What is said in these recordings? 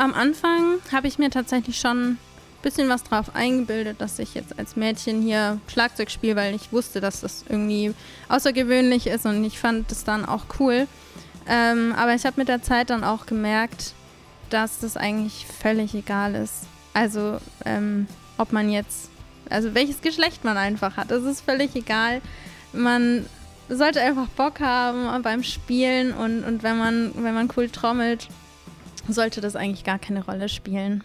am Anfang habe ich mir tatsächlich schon ein bisschen was drauf eingebildet, dass ich jetzt als Mädchen hier Schlagzeug spiele, weil ich wusste, dass das irgendwie außergewöhnlich ist und ich fand das dann auch cool. Ähm, aber ich habe mit der Zeit dann auch gemerkt, dass das eigentlich völlig egal ist. Also, ähm, ob man jetzt, also welches Geschlecht man einfach hat, das ist völlig egal. Man sollte einfach Bock haben beim Spielen und, und wenn man, wenn man cool trommelt, sollte das eigentlich gar keine Rolle spielen.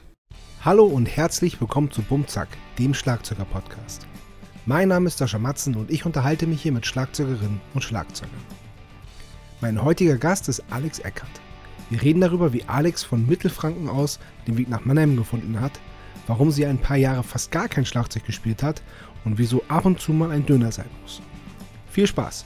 Hallo und herzlich willkommen zu Bumzack, dem Schlagzeuger-Podcast. Mein Name ist Sascha Matzen und ich unterhalte mich hier mit Schlagzeugerinnen und Schlagzeugern. Mein heutiger Gast ist Alex Eckert. Wir reden darüber, wie Alex von Mittelfranken aus den Weg nach Mannheim gefunden hat, warum sie ein paar Jahre fast gar kein Schlagzeug gespielt hat und wieso ab und zu mal ein Döner sein muss. Viel Spaß!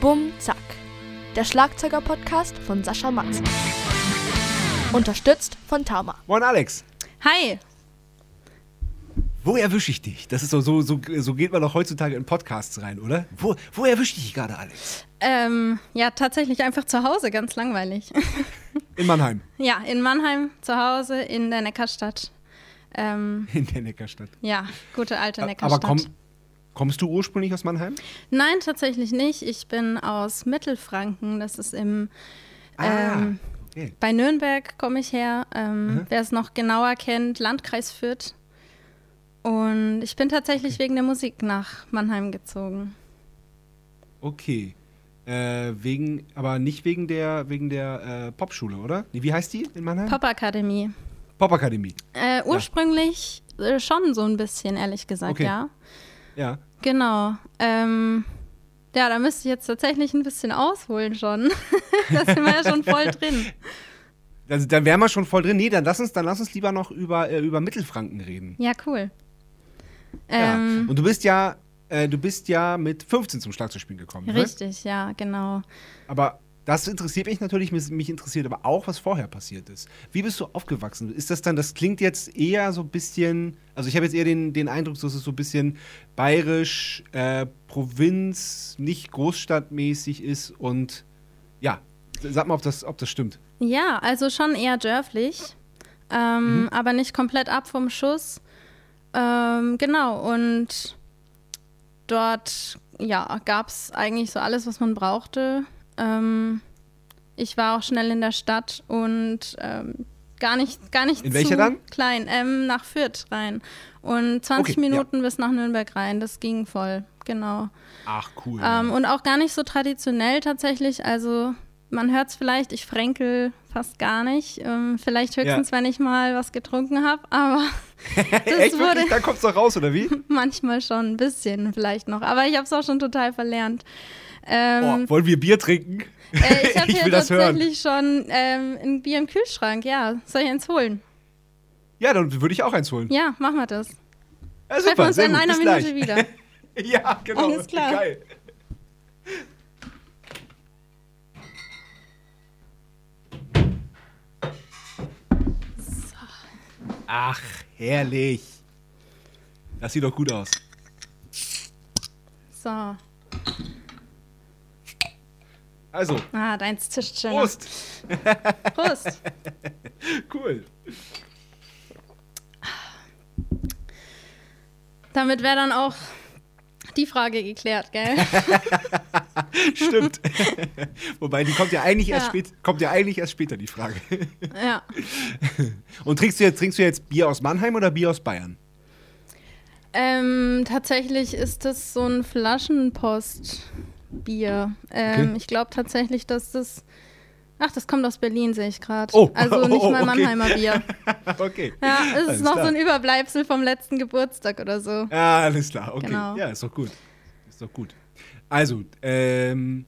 Bum Zack. Der Schlagzeuger-Podcast von Sascha Matzen. Unterstützt von Tama. Moin Alex! Hi! Wo erwische ich dich? Das ist so, so, so, so geht man doch heutzutage in Podcasts rein, oder? Wo, wo erwische ich dich gerade, Alex? Ähm, ja, tatsächlich einfach zu Hause, ganz langweilig. In Mannheim. ja, in Mannheim zu Hause in der Neckarstadt. Ähm, In der Neckarstadt. ja, gute alte Aber Neckarstadt. komm, kommst du ursprünglich aus Mannheim? Nein, tatsächlich nicht. Ich bin aus Mittelfranken. Das ist im Ähm, Ah, okay. bei Nürnberg komme ich her. Ähm, Mhm. Wer es noch genauer kennt, Landkreis Fürth. Und ich bin tatsächlich wegen der Musik nach Mannheim gezogen. Okay. Äh, wegen, aber nicht wegen der, wegen der äh, Popschule, oder? Wie heißt die in Mannheim? Popakademie. Popakademie. Äh, ursprünglich äh, schon so ein bisschen, ehrlich gesagt, Okay. ja. Ja. Genau. Ähm, ja, da müsste ich jetzt tatsächlich ein bisschen ausholen schon. da sind wir ja schon voll drin. Also, dann wären wir schon voll drin. Nee, dann lass uns, dann lass uns lieber noch über, äh, über Mittelfranken reden. Ja, cool. Ja. Ähm, Und du bist ja, äh, du bist ja mit 15 zum Schlagzeugspielen gekommen. ne? richtig, ja, genau. Aber das interessiert mich natürlich, mich interessiert aber auch, was vorher passiert ist. Wie bist du aufgewachsen? Ist das dann, das klingt jetzt eher so ein bisschen, also ich habe jetzt eher den, den Eindruck, dass es so ein bisschen bayerisch, äh, Provinz, nicht großstadtmäßig ist und ja, sag mal, ob das, ob das stimmt. Ja, also schon eher dörflich, ähm, aber nicht komplett ab vom Schuss. Ähm, genau, und dort ja, gab es eigentlich so alles, was man brauchte. Ähm, ich war auch schnell in der Stadt und ähm, gar nicht, gar nicht In zu dann? klein, ähm, nach Fürth rein. Und 20 Okay, ja. Minuten bis nach Nürnberg rein, das ging voll, genau. Ach, cool. Ähm, und auch gar nicht so traditionell tatsächlich. Also man hört es vielleicht, ich fränkel fast gar nicht. Ähm, vielleicht höchstens, wenn ich mal was getrunken habe, aber das Echt wurde wirklich? Da kommt's doch raus, oder wie? manchmal schon ein bisschen vielleicht noch. Aber ich habe es auch schon total verlernt. Ähm, Oh, wollen wir Bier trinken? äh, ich habe hier will das hören. tatsächlich schon ähm, ein Bier im Kühlschrank. Ja, soll ich eins holen? Ja, dann würde ich auch eins holen. Ja, machen wir das. Ja, Treffen wir uns in gut. einer Minute gleich. wieder. Ja, genau. Alles klar. Geil. Ach, herrlich. Das sieht doch gut aus. So. Also, Ah, deins zischt schon. Prost. Prost. Cool. Damit wäre dann auch die Frage geklärt, gell? Stimmt. Wobei, die kommt ja eigentlich erst Ja. spät, kommt ja eigentlich erst später, die Frage. ja. Und trinkst du jetzt, trinkst du jetzt Bier aus Mannheim oder Bier aus Bayern? Ähm, tatsächlich ist das so ein Flaschenpostbier. Ähm, Okay. Ich glaube tatsächlich, dass das. Ach, das kommt aus Berlin, sehe ich gerade. Oh. Also nicht Oh, mal okay. Mannheimer Bier. okay. Ja, es Alles ist noch klar. so ein Überbleibsel vom letzten Geburtstag oder so. Ja, alles klar, okay. Genau. Ja, ist doch gut. Ist doch gut. Also, ähm,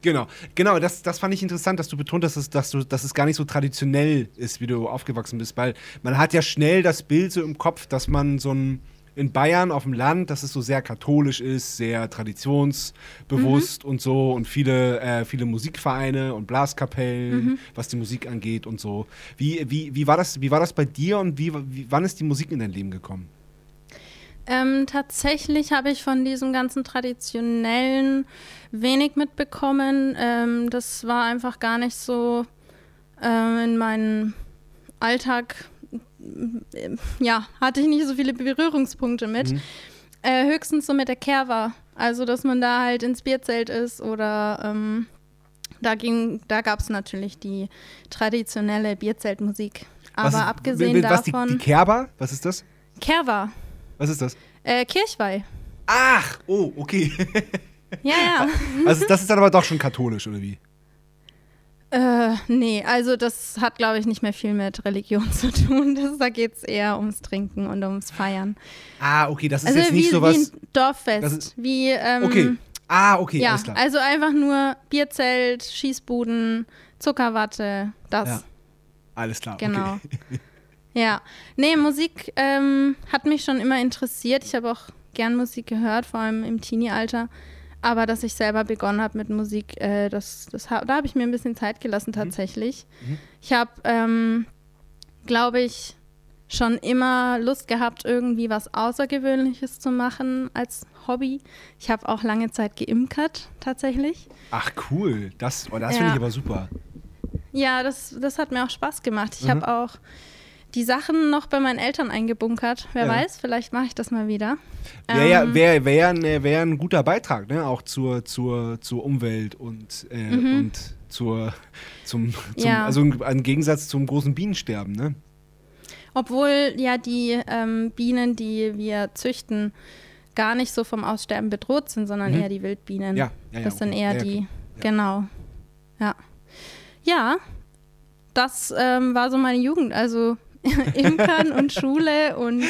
genau. Genau, das, das fand ich interessant, dass du betont hast, dass, dass, du, dass es gar nicht so traditionell ist, wie du aufgewachsen bist, weil man hat ja schnell das Bild so im Kopf, dass man so ein in Bayern auf dem Land, dass es so sehr katholisch ist, sehr traditionsbewusst Mhm. und so und viele, äh, viele Musikvereine und Blaskapellen, Mhm. was die Musik angeht und so. Wie, wie, wie, war, das, wie war das bei dir und wie, wie, wann ist die Musik in dein Leben gekommen? Ähm, tatsächlich habe ich von diesem ganzen traditionellen wenig mitbekommen. Ähm, das war einfach gar nicht so ähm, in meinem Alltag. Ja, hatte ich nicht so viele Berührungspunkte mit. Mhm. Äh, höchstens so mit der Kerwa. Also, dass man da halt ins Bierzelt ist oder ähm, da ging, da gab es natürlich die traditionelle Bierzeltmusik. Aber was ist, abgesehen was, die, davon. die Kerber? Was ist das? Kerwa. Was ist das? Äh, Kirchweih. Ach, oh, okay. Ja, ja. Also das ist dann aber doch schon katholisch, oder wie? Äh, nee, also das hat, glaube ich, nicht mehr viel mit Religion zu tun. Das, da geht es eher ums Trinken und ums Feiern. Ah, okay, das ist Also jetzt wie, nicht so wie was. ein Dorffest. ist- wie, ähm, Okay. Ah, okay, ja, alles klar. also einfach nur Bierzelt, Schießbuden, Zuckerwatte, das. Ja, Alles klar. Genau. Okay. Ja, nee, Musik ähm, hat mich schon immer interessiert. Ich habe auch gern Musik gehört, vor allem im Teenie-Alter. Aber dass ich selber begonnen habe mit Musik, äh, das, das, ha- da habe ich mir ein bisschen Zeit gelassen tatsächlich. Mhm. Ich habe, ähm, glaube ich, schon immer Lust gehabt, irgendwie was Außergewöhnliches zu machen als Hobby. Ich habe auch lange Zeit geimkert, tatsächlich. Ach, cool. Das, oh, das Ja. finde ich aber super. Ja, das, das hat mir auch Spaß gemacht. Ich Mhm. habe auch die Sachen noch bei meinen Eltern eingebunkert. Wer Ja. weiß, vielleicht mache ich das mal wieder. Wäre ja, Ähm, wär, wär, ein- wär ein guter Beitrag, ne? Auch zur, zur, zur Umwelt und, äh, Mhm. und zur, zum, zum, Ja. also im Gegensatz zum großen Bienensterben, ne? Obwohl ja die ähm, Bienen, die wir züchten, gar nicht so vom Aussterben bedroht sind, sondern Mhm. eher die Wildbienen. Ja, ja, ja. das sind okay. eher die, genau. Ja. Ja, das ähm, war so meine Jugend. Also Imkern und Schule und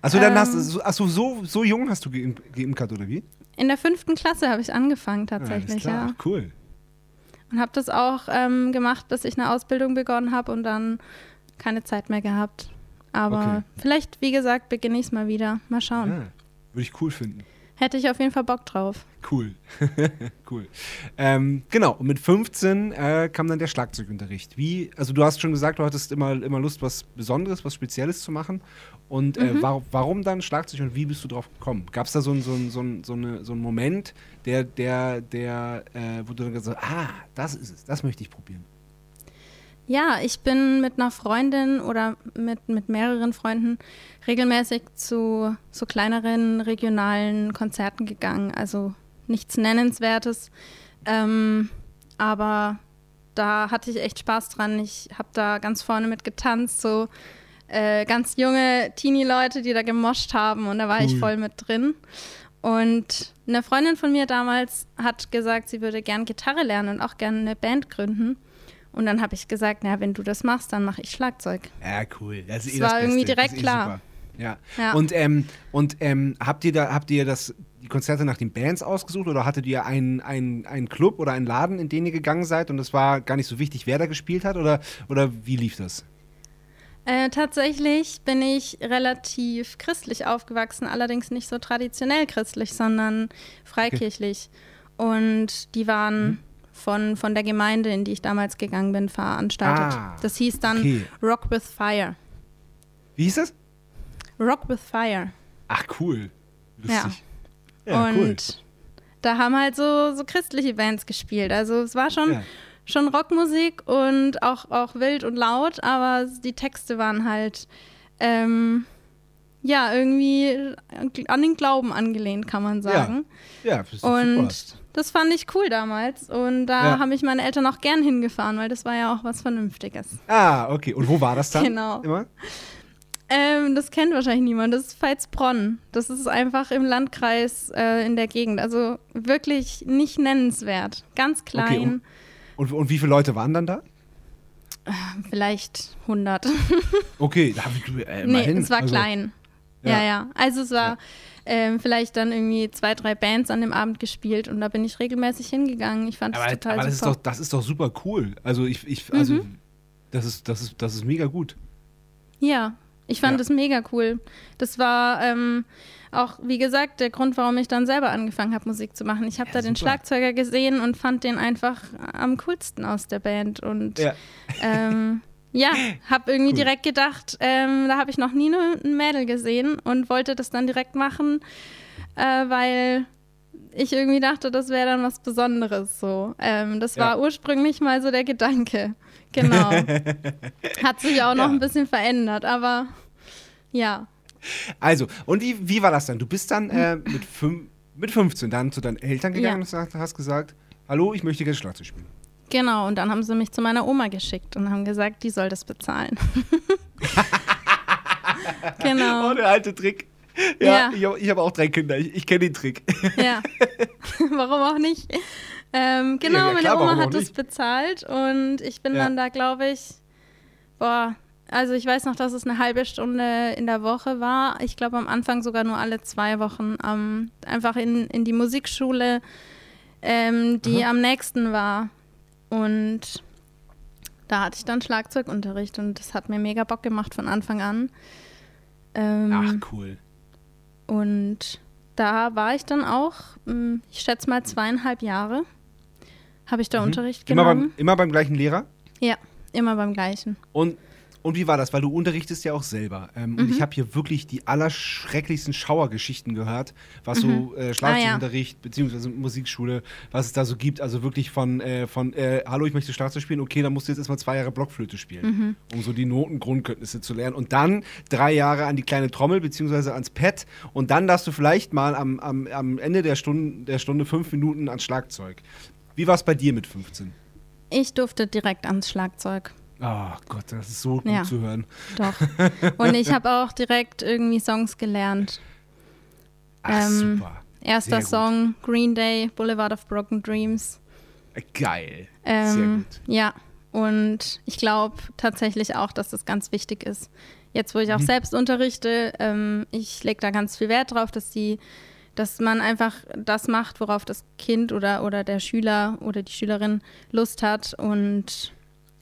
Achso, dann ähm, hast du, achso, so, so jung hast du geim- geimkert, oder wie? in der fünften Klasse habe ich angefangen tatsächlich, ja. Cool. Und habe das auch ähm, gemacht, bis ich eine Ausbildung begonnen habe und dann keine Zeit mehr gehabt. Aber Okay. vielleicht, wie gesagt, beginne ich es mal wieder. Mal schauen. Ja, würde ich cool finden. Hätte ich auf jeden Fall Bock drauf. Cool. cool. Ähm, genau, und mit 15 äh, kam dann der Schlagzeugunterricht. Wie, also du hast schon gesagt, du hattest immer, immer Lust, was Besonderes, was Spezielles zu machen. Und äh, Mhm. war, warum dann Schlagzeug und wie bist du drauf gekommen? Gab es da so einen so ein, so ein, so eine, so einen Moment, der, der, der, äh, wo du dann gesagt hast, ah, das ist es, das möchte ich probieren. Ja, ich bin mit einer Freundin oder mit, mit mehreren Freunden regelmäßig zu so kleineren regionalen Konzerten gegangen. Also nichts Nennenswertes. Ähm, aber da hatte ich echt Spaß dran. Ich habe da ganz vorne mit getanzt, so äh, ganz junge Teenie-Leute, die da gemoscht haben und da war ich Cool. voll mit drin. Und eine Freundin von mir damals hat gesagt, sie würde gern Gitarre lernen und auch gerne eine Band gründen. Und dann habe ich gesagt, na, wenn du das machst, dann mache ich Schlagzeug. Ja, cool. Das, ist Das eh war das irgendwie direkt eh klar. Ja. Ja. Und, ähm, und ähm, habt ihr da, habt ihr das, die Konzerte nach den Bands ausgesucht oder hattet ihr einen, einen, einen Club oder einen Laden, in den ihr gegangen seid und es war gar nicht so wichtig, wer da gespielt hat oder, oder wie lief das? Äh, tatsächlich bin ich relativ christlich aufgewachsen, allerdings nicht so traditionell christlich, sondern freikirchlich. Und die waren Mhm. Von, von der Gemeinde, in die ich damals gegangen bin, veranstaltet. Ah, das hieß dann okay. Rock with Fire. Wie hieß das? Rock with Fire. Ach, cool. Lustig. und Ja, cool. da haben halt so, so christliche Bands gespielt. Also es war schon, Ja. schon Rockmusik und auch, auch wild und laut, aber die Texte waren halt ähm, ja irgendwie an den Glauben angelehnt, kann man sagen. Ja, das ist Und super. Das fand ich cool damals. Und da Ja. haben mich meine Eltern auch gern hingefahren, weil das war ja auch was Vernünftiges. Ah, okay. Und wo war das dann? Genau. Immer? Ähm, das kennt wahrscheinlich niemand. Das ist Veitsbronn. Das ist einfach im Landkreis äh, in der Gegend. Also wirklich nicht nennenswert. Ganz klein. und- Und, und wie viele Leute waren dann da? Vielleicht 100. Okay, da hab ich, äh, nee, immerhin. es war Also, klein. ja. Ja, ja. Also es war Ja. Ähm, vielleicht dann irgendwie zwei, drei Bands an dem Abend gespielt und da bin ich regelmäßig hingegangen. Ich fand es Aber, total aber das, ist doch, das ist doch super cool. Also ich, ich also Mhm. das ist, das ist, das ist mega gut. ja, Ich fand Ja. es mega cool. Das war ähm, auch, wie gesagt, der Grund, warum ich dann selber angefangen habe, Musik zu machen. Ich habe Ja, da den super. Schlagzeuger gesehen und fand den einfach am coolsten aus der Band. Und Ja. ähm, ja, habe irgendwie Cool. direkt gedacht, ähm, da habe ich noch nie ne- ein Mädel gesehen und wollte das dann direkt machen, äh, weil ich irgendwie dachte, das wäre dann was Besonderes so. Ähm, das war Ja. ursprünglich mal so der Gedanke. Genau. Hat sich auch noch Ja. ein bisschen verändert, aber ja. Also, und wie, wie war das dann? Du bist dann äh, mit, fünf, mit 15 dann zu deinen Eltern gegangen Ja. und hast gesagt, hallo, ich möchte gerne Schlagzeug spielen. Genau, und dann haben sie mich zu meiner Oma geschickt und haben gesagt, die soll das bezahlen. genau. Oh, der alte Trick. Ja, Ja. ich habe hab auch drei Kinder, ich, ich kenne den Trick. Ja. warum auch nicht? Ähm, genau, Ja, ja, meine klar, Oma hat das bezahlt und ich bin Ja. dann da, glaube ich, boah, also ich weiß noch, dass es eine halbe Stunde in der Woche war. Ich glaube am Anfang sogar nur alle zwei Wochen. Ähm, einfach in, in die Musikschule, ähm, die Aha. am nächsten war. Und da hatte ich dann Schlagzeugunterricht und das hat mir mega Bock gemacht von Anfang an. Ähm, Ach, cool. und da war ich dann auch, mh, ich schätze mal zweieinhalb Jahre, habe ich da Mhm. Unterricht Immer genommen. beim, immer beim gleichen Lehrer? ja, immer beim gleichen. Und, und wie war das? Weil du unterrichtest ja auch selber. Ähm, Und Mhm. ich habe hier wirklich die allerschrecklichsten Schauergeschichten gehört, was so äh, Schlagzeugunterricht beziehungsweise Musikschule, was es da so gibt. Also wirklich von, äh, von äh, hallo, ich möchte Schlagzeug spielen, okay, dann musst du jetzt erstmal zwei Jahre Blockflöte spielen, Mhm. um so die Notengrundkenntnisse zu lernen. Und dann drei Jahre an die kleine Trommel beziehungsweise ans Pad. Und dann darfst du vielleicht mal am, am, am Ende der Stunde, der Stunde fünf Minuten ans Schlagzeug. Wie war es bei dir mit 15? Ich durfte direkt ans Schlagzeug. Oh Gott, das ist so gut Ja. zu hören. Doch. Und ich habe auch direkt irgendwie Songs gelernt. Ach, Ähm, super. Erster Sehr gut. Song, Green Day, Boulevard of Broken Dreams. Geil. Ähm, Sehr gut. Ja, und ich glaube tatsächlich auch, dass das ganz wichtig ist. Jetzt, wo ich auch Mhm. selbst unterrichte, ähm, ich lege da ganz viel Wert drauf, dass die, dass man einfach das macht, worauf das Kind oder, oder der Schüler oder die Schülerin Lust hat. Und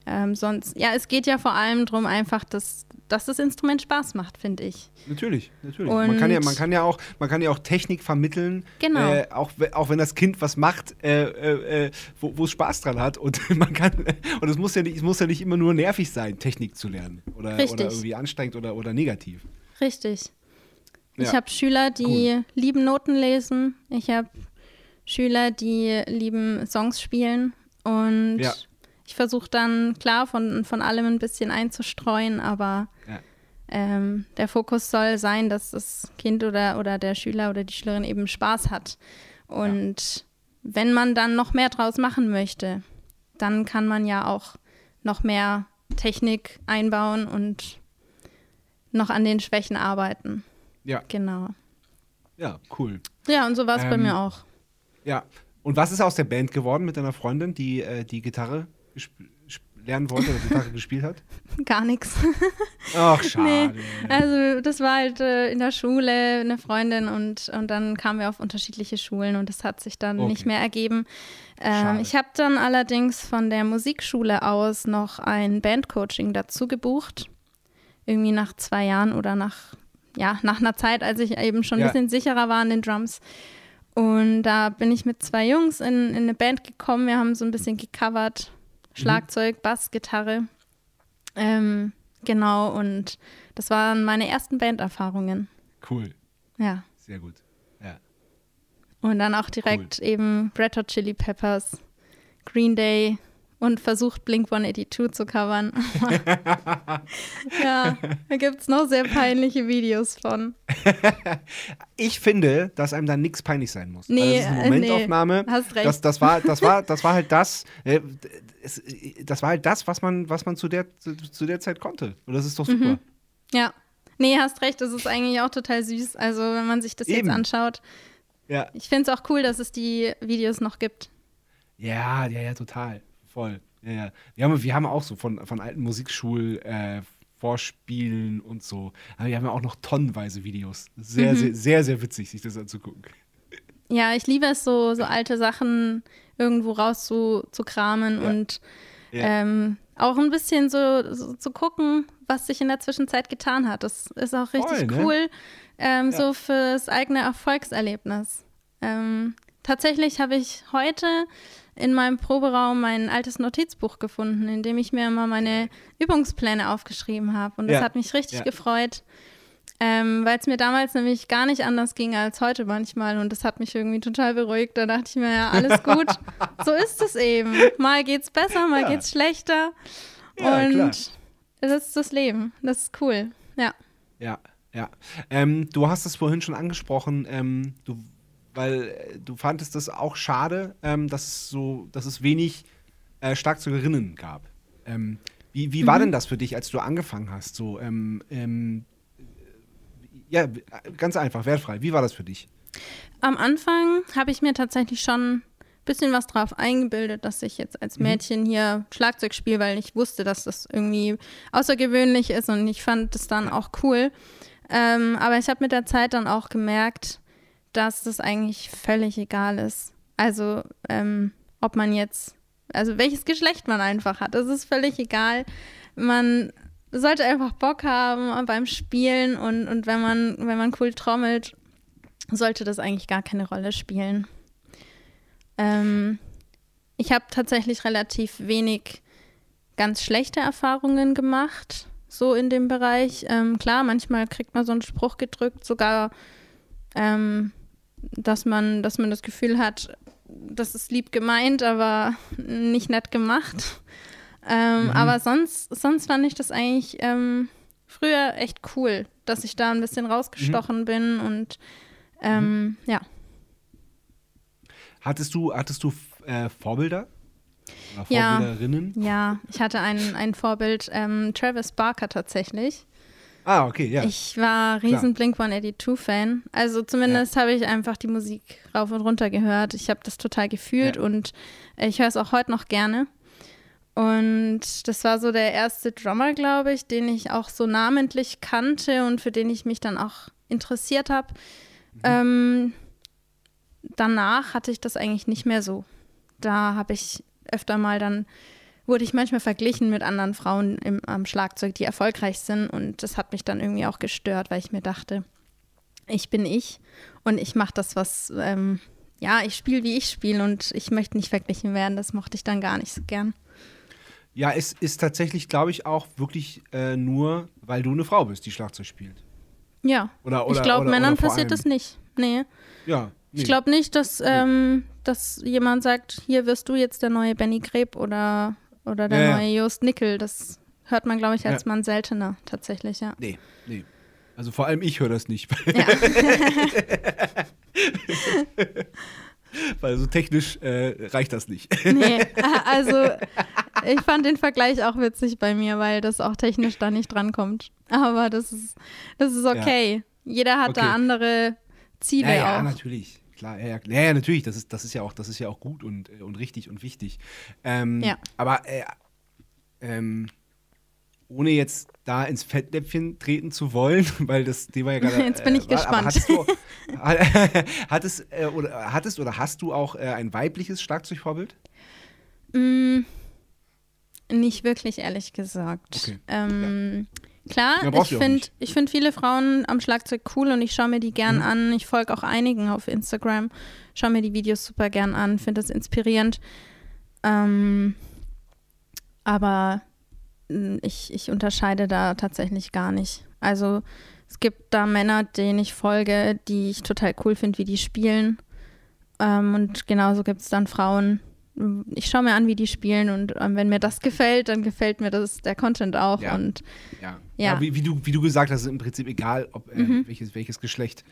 ähm, sonst, ja, es geht ja vor allem darum, einfach, dass, dass das Instrument Spaß macht, finde ich. Natürlich, natürlich. Man kann, ja, man, kann ja auch, man kann ja auch Technik vermitteln, Genau. äh, auch, auch wenn das Kind was macht, äh, äh, äh, wo es Spaß dran hat. Und man kann, und es muss ja nicht, es muss ja nicht immer nur nervig sein, Technik zu lernen. Oder, Richtig. oder irgendwie anstrengend oder, oder negativ. Richtig. Ich Ja. habe Schüler, die lieben Noten lesen. Ich habe Schüler, die lieben Songs spielen. Und Ja. Ich versuche dann, klar, von, von allem ein bisschen einzustreuen, aber Ja. ähm, der Fokus soll sein, dass das Kind oder, oder der Schüler oder die Schülerin eben Spaß hat. Und wenn man dann noch mehr draus machen möchte, dann kann man ja auch noch mehr Technik einbauen und noch an den Schwächen arbeiten. Ja, Genau. ja, cool. Ja, und so war es bei Ähm, mir auch. Ja. Und was ist aus der Band geworden mit deiner Freundin, die äh, die Gitarre lernen wollte oder Gitarre gespielt hat? Gar nichts. Ach, schade. Nee, also das war halt äh, in der Schule eine Freundin und, und dann kamen wir auf unterschiedliche Schulen und das hat sich dann Okay. nicht mehr ergeben. Ähm, ich habe dann allerdings von der Musikschule aus noch ein Bandcoaching dazu gebucht. Irgendwie nach zwei Jahren oder nach, ja, nach einer Zeit, als ich eben schon ein Ja. bisschen sicherer war an den Drums. Und da bin ich mit zwei Jungs in, in eine Band gekommen. Wir haben so ein bisschen gecovert. Schlagzeug, Bass, Gitarre. Ähm, genau, und das waren meine ersten Banderfahrungen. Cool. Ja. Sehr gut. Ja. Und dann auch direkt eben Red Hot Chili Peppers, Green Day und versucht Blink 182 zu covern. ja, da gibt es noch sehr peinliche Videos von. Ich finde, dass einem da nichts peinlich sein muss. Nee, also das ist eine äh, nee, Momentaufnahme. hast recht. Das, das, war, das, war, das war halt das, äh, das war halt das, was man, was man zu, der, zu, zu der Zeit konnte. Und das ist doch super. Ja. Nee, hast recht, das ist eigentlich auch total süß. Also, wenn man sich das Eben. jetzt anschaut. Ja. Ich finde es auch cool, dass es die Videos noch gibt. ja, ja, ja, total. Voll. Ja, ja. Wir, haben, wir haben auch so von, von alten Musikschul äh, Vorspielen und so. Aber wir haben ja auch noch tonnenweise Videos. Sehr, Mhm. sehr, sehr, sehr witzig, sich das anzugucken. Ja, ich liebe es, so, so alte Sachen irgendwo rauszukramen Ja. und Ja. ähm, auch ein bisschen so, so zu gucken, was sich in der Zwischenzeit getan hat. Das ist auch richtig Voll, ne? cool, ähm, Ja. so fürs eigene Erfolgserlebnis. Ähm, tatsächlich habe ich heute in meinem Proberaum mein altes Notizbuch gefunden, in dem ich mir immer meine Übungspläne aufgeschrieben habe. Und das Ja. hat mich richtig Ja. gefreut, ähm, weil es mir damals nämlich gar nicht anders ging als heute manchmal. Und das hat mich irgendwie total beruhigt. Da dachte ich mir, ja, alles gut. so ist es eben. Mal geht's besser, mal Ja. geht's schlechter. Und klar. das ist das Leben. Das ist cool. Ja. Ja, ja. Ähm, du hast es vorhin schon angesprochen, ähm, du, weil äh, du fandest es auch schade, ähm, dass es so, dass es wenig äh, Schlagzeugerinnen gab. Ähm, wie wie war Mhm. denn das für dich, als du angefangen hast? So, ähm, ähm, ja, ganz einfach, wertfrei. Wie war das für dich? Am Anfang habe ich mir tatsächlich schon ein bisschen was drauf eingebildet, dass ich jetzt als Mädchen hier Schlagzeug spiele, weil ich wusste, dass das irgendwie außergewöhnlich ist und ich fand das dann auch cool. Ähm, aber ich habe mit der Zeit dann auch gemerkt, dass das eigentlich völlig egal ist. Also, ähm, ob man jetzt, also welches Geschlecht man einfach hat, das ist völlig egal. Man sollte einfach Bock haben beim Spielen und, und wenn man, wenn man cool trommelt, sollte das eigentlich gar keine Rolle spielen. Ähm, ich habe tatsächlich relativ wenig ganz schlechte Erfahrungen gemacht, so in dem Bereich. Ähm, klar, manchmal kriegt man so einen Spruch gedrückt, sogar, ähm, dass man, dass man das Gefühl hat, das ist lieb gemeint, aber nicht nett gemacht. Ähm, Mhm. Aber sonst, sonst fand ich das eigentlich ähm, früher echt cool, dass ich da ein bisschen rausgestochen bin und ähm, ja. Hattest du, hattest du äh, Vorbilder? Oder Ja. Vorbilderinnen? Ja, ich hatte ein, ein Vorbild, ähm, Travis Barker tatsächlich. Ah, okay, ja. Ich war riesen Blink-182-Fan. Also zumindest habe ich einfach die Musik rauf und runter gehört. Ich habe das total gefühlt Ja. und ich höre es auch heute noch gerne. Und das war so der erste Drummer, glaube ich, den ich auch so namentlich kannte und für den ich mich dann auch interessiert habe. Mhm. Ähm, danach hatte ich das eigentlich nicht mehr so. Da habe ich öfter mal dann, wurde ich manchmal verglichen mit anderen Frauen im, am Schlagzeug, die erfolgreich sind. Und das hat mich dann irgendwie auch gestört, weil ich mir dachte, ich bin ich und ich mache das, was, ähm, ja, ich spiele, wie ich spiele und ich möchte nicht verglichen werden. Das mochte ich dann gar nicht so gern. Ja, es ist tatsächlich, glaube ich, auch wirklich äh, nur, weil du eine Frau bist, die Schlagzeug spielt. Ja, Oder, oder, ich glaube, Männern oder passiert allem- das nicht. Nee. Ja. Nee. Ich glaube nicht, dass, ähm, dass jemand sagt, hier wirst du jetzt der neue Benny Greb oder, oder der Ja, ja. neue Jost Nickel. Das hört man, glaube ich, als Ja. Mann seltener tatsächlich, ja. Nee, nee. Also vor allem ich höre das nicht. ja. Weil so technisch äh, reicht das nicht. Nee, also ich fand den Vergleich auch witzig bei mir, weil das auch technisch da nicht drankommt. Aber das ist, das ist okay. Jeder hat Okay. da andere Ziele ja, ja, auch. natürlich. Klar, ja, ja, ja, natürlich. Das ist, das ist ja auch, das ist ja auch gut und, äh, und richtig und wichtig. Ähm, Ja. Aber äh, ähm, ohne jetzt da ins Fettnäpfchen treten zu wollen, weil das Thema ja gerade. Jetzt bin ich war, aber gespannt. Hattest du, hattest, äh, oder, hattest oder hast du auch äh, ein weibliches Schlagzeugvorbild? Mm, nicht wirklich, ehrlich gesagt. Okay. Ähm, Ja, brauchst ich finde find viele Frauen am Schlagzeug cool und ich schaue mir die gern Mhm. an. Ich folge auch einigen auf Instagram, schaue mir die Videos super gern an, finde das inspirierend. Ähm, aber mm, ich, ich unterscheide da tatsächlich gar nicht. Also es gibt da Männer, denen ich folge, die ich total cool finde, wie die spielen. Ähm, und genauso gibt es dann Frauen. Ich schaue mir an, wie die spielen und ähm, wenn mir das gefällt, dann gefällt mir das der Content auch. Ja. Und Ja. Ja. wie, wie, du, wie du gesagt hast, ist im Prinzip egal, ob, äh, Mhm. welches, welches Geschlecht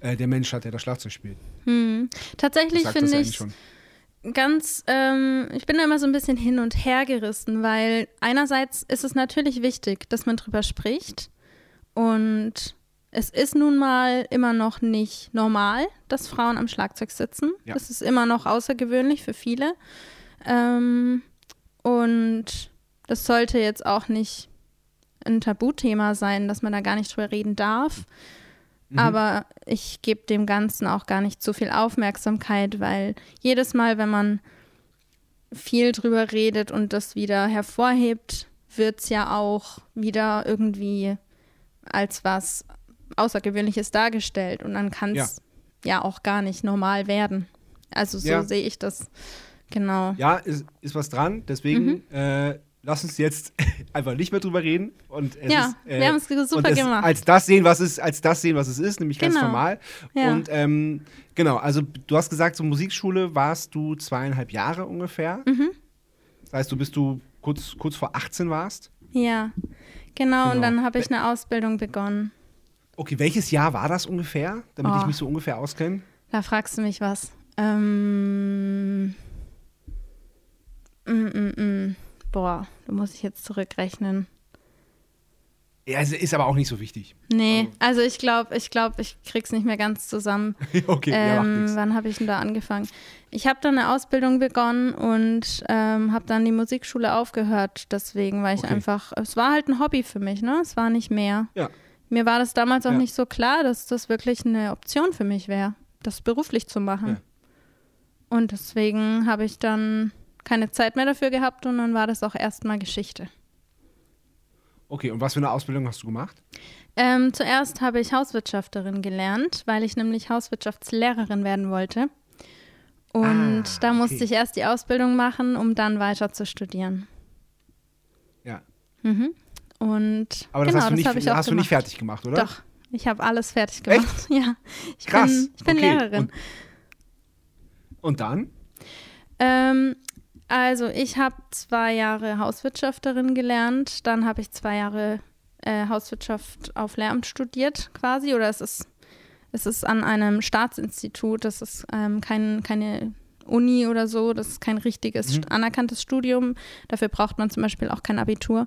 äh, der Mensch hat, der das Schlagzeug spielt. hm, tatsächlich finde ja ich ganz, ähm, ich bin da immer so ein bisschen hin und her gerissen, weil einerseits ist es natürlich wichtig, dass man drüber spricht und es ist nun mal immer noch nicht normal, dass Frauen am Schlagzeug sitzen. Ja. Das ist immer noch außergewöhnlich für viele. Ähm, und das sollte jetzt auch nicht ein Tabuthema sein, dass man da gar nicht drüber reden darf. Mhm. Aber ich gebe dem Ganzen auch gar nicht so viel Aufmerksamkeit, weil jedes Mal, wenn man viel drüber redet und das wieder hervorhebt, wird es ja auch wieder irgendwie als was Außergewöhnliches dargestellt und dann kann es ja. ja. auch gar nicht normal werden. Also so ja. sehe ich das. Genau. Ja, ist, ist was dran. Deswegen mhm. äh, lass uns jetzt einfach nicht mehr drüber reden. Und ja, ist, äh, wir haben es super gemacht. Als das sehen, was es, als das sehen, was es ist, nämlich ganz genau. normal. Ja. Und ähm, genau, also du hast gesagt, so Musikschule warst du zweieinhalb Jahre ungefähr. Mhm. Das heißt, du bist du kurz, kurz vor 18 warst. Ja, genau, genau. und dann habe ich eine Ausbildung begonnen. Okay, welches Jahr war das ungefähr, damit oh. ich mich so ungefähr auskenne? Da fragst du mich was. Ähm, mm, mm, mm. Boah, da muss ich jetzt zurückrechnen. Ja, es ist aber auch nicht so wichtig. Nee, also, also ich glaube, ich glaube, ich krieg's nicht mehr ganz zusammen. okay, ähm, ja, Wann habe ich denn da angefangen? Ich habe dann eine Ausbildung begonnen und ähm, habe dann die Musikschule aufgehört. Deswegen, weil ich okay. einfach, es war halt ein Hobby für mich, ne? Es war nicht mehr. Ja. Mir war das damals auch ja. nicht so klar, dass das wirklich eine Option für mich wäre, das beruflich zu machen. Ja. Und deswegen habe ich dann keine Zeit mehr dafür gehabt und dann war das auch erstmal Geschichte. Okay, und was für eine Ausbildung hast du gemacht? Ähm, zuerst habe ich Hauswirtschafterin gelernt, weil ich nämlich Hauswirtschaftslehrerin werden wollte. Und ah, da musste okay. ich erst die Ausbildung machen, um dann weiter zu studieren. Ja. Mhm. Und Aber das genau, hast, du nicht, das hast du nicht fertig gemacht, oder? Doch, ich habe alles fertig gemacht. Echt? Ja. Ich Krass. bin, ich bin okay. Lehrerin. Und, und dann? Ähm, also ich habe zwei Jahre Hauswirtschafterin gelernt, dann habe ich zwei Jahre äh, Hauswirtschaft auf Lehramt studiert quasi oder es ist, es ist an einem Staatsinstitut, das ist ähm, kein, keine Uni oder so, das ist kein richtiges mhm. anerkanntes Studium, dafür braucht man zum Beispiel auch kein Abitur.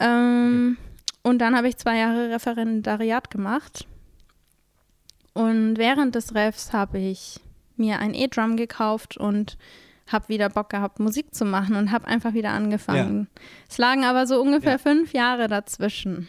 Ähm, und dann habe ich zwei Jahre Referendariat gemacht und während des Refs habe ich mir ein E-Drum gekauft und habe wieder Bock gehabt, Musik zu machen und habe einfach wieder angefangen. Ja. Es lagen aber so ungefähr ja. fünf Jahre dazwischen.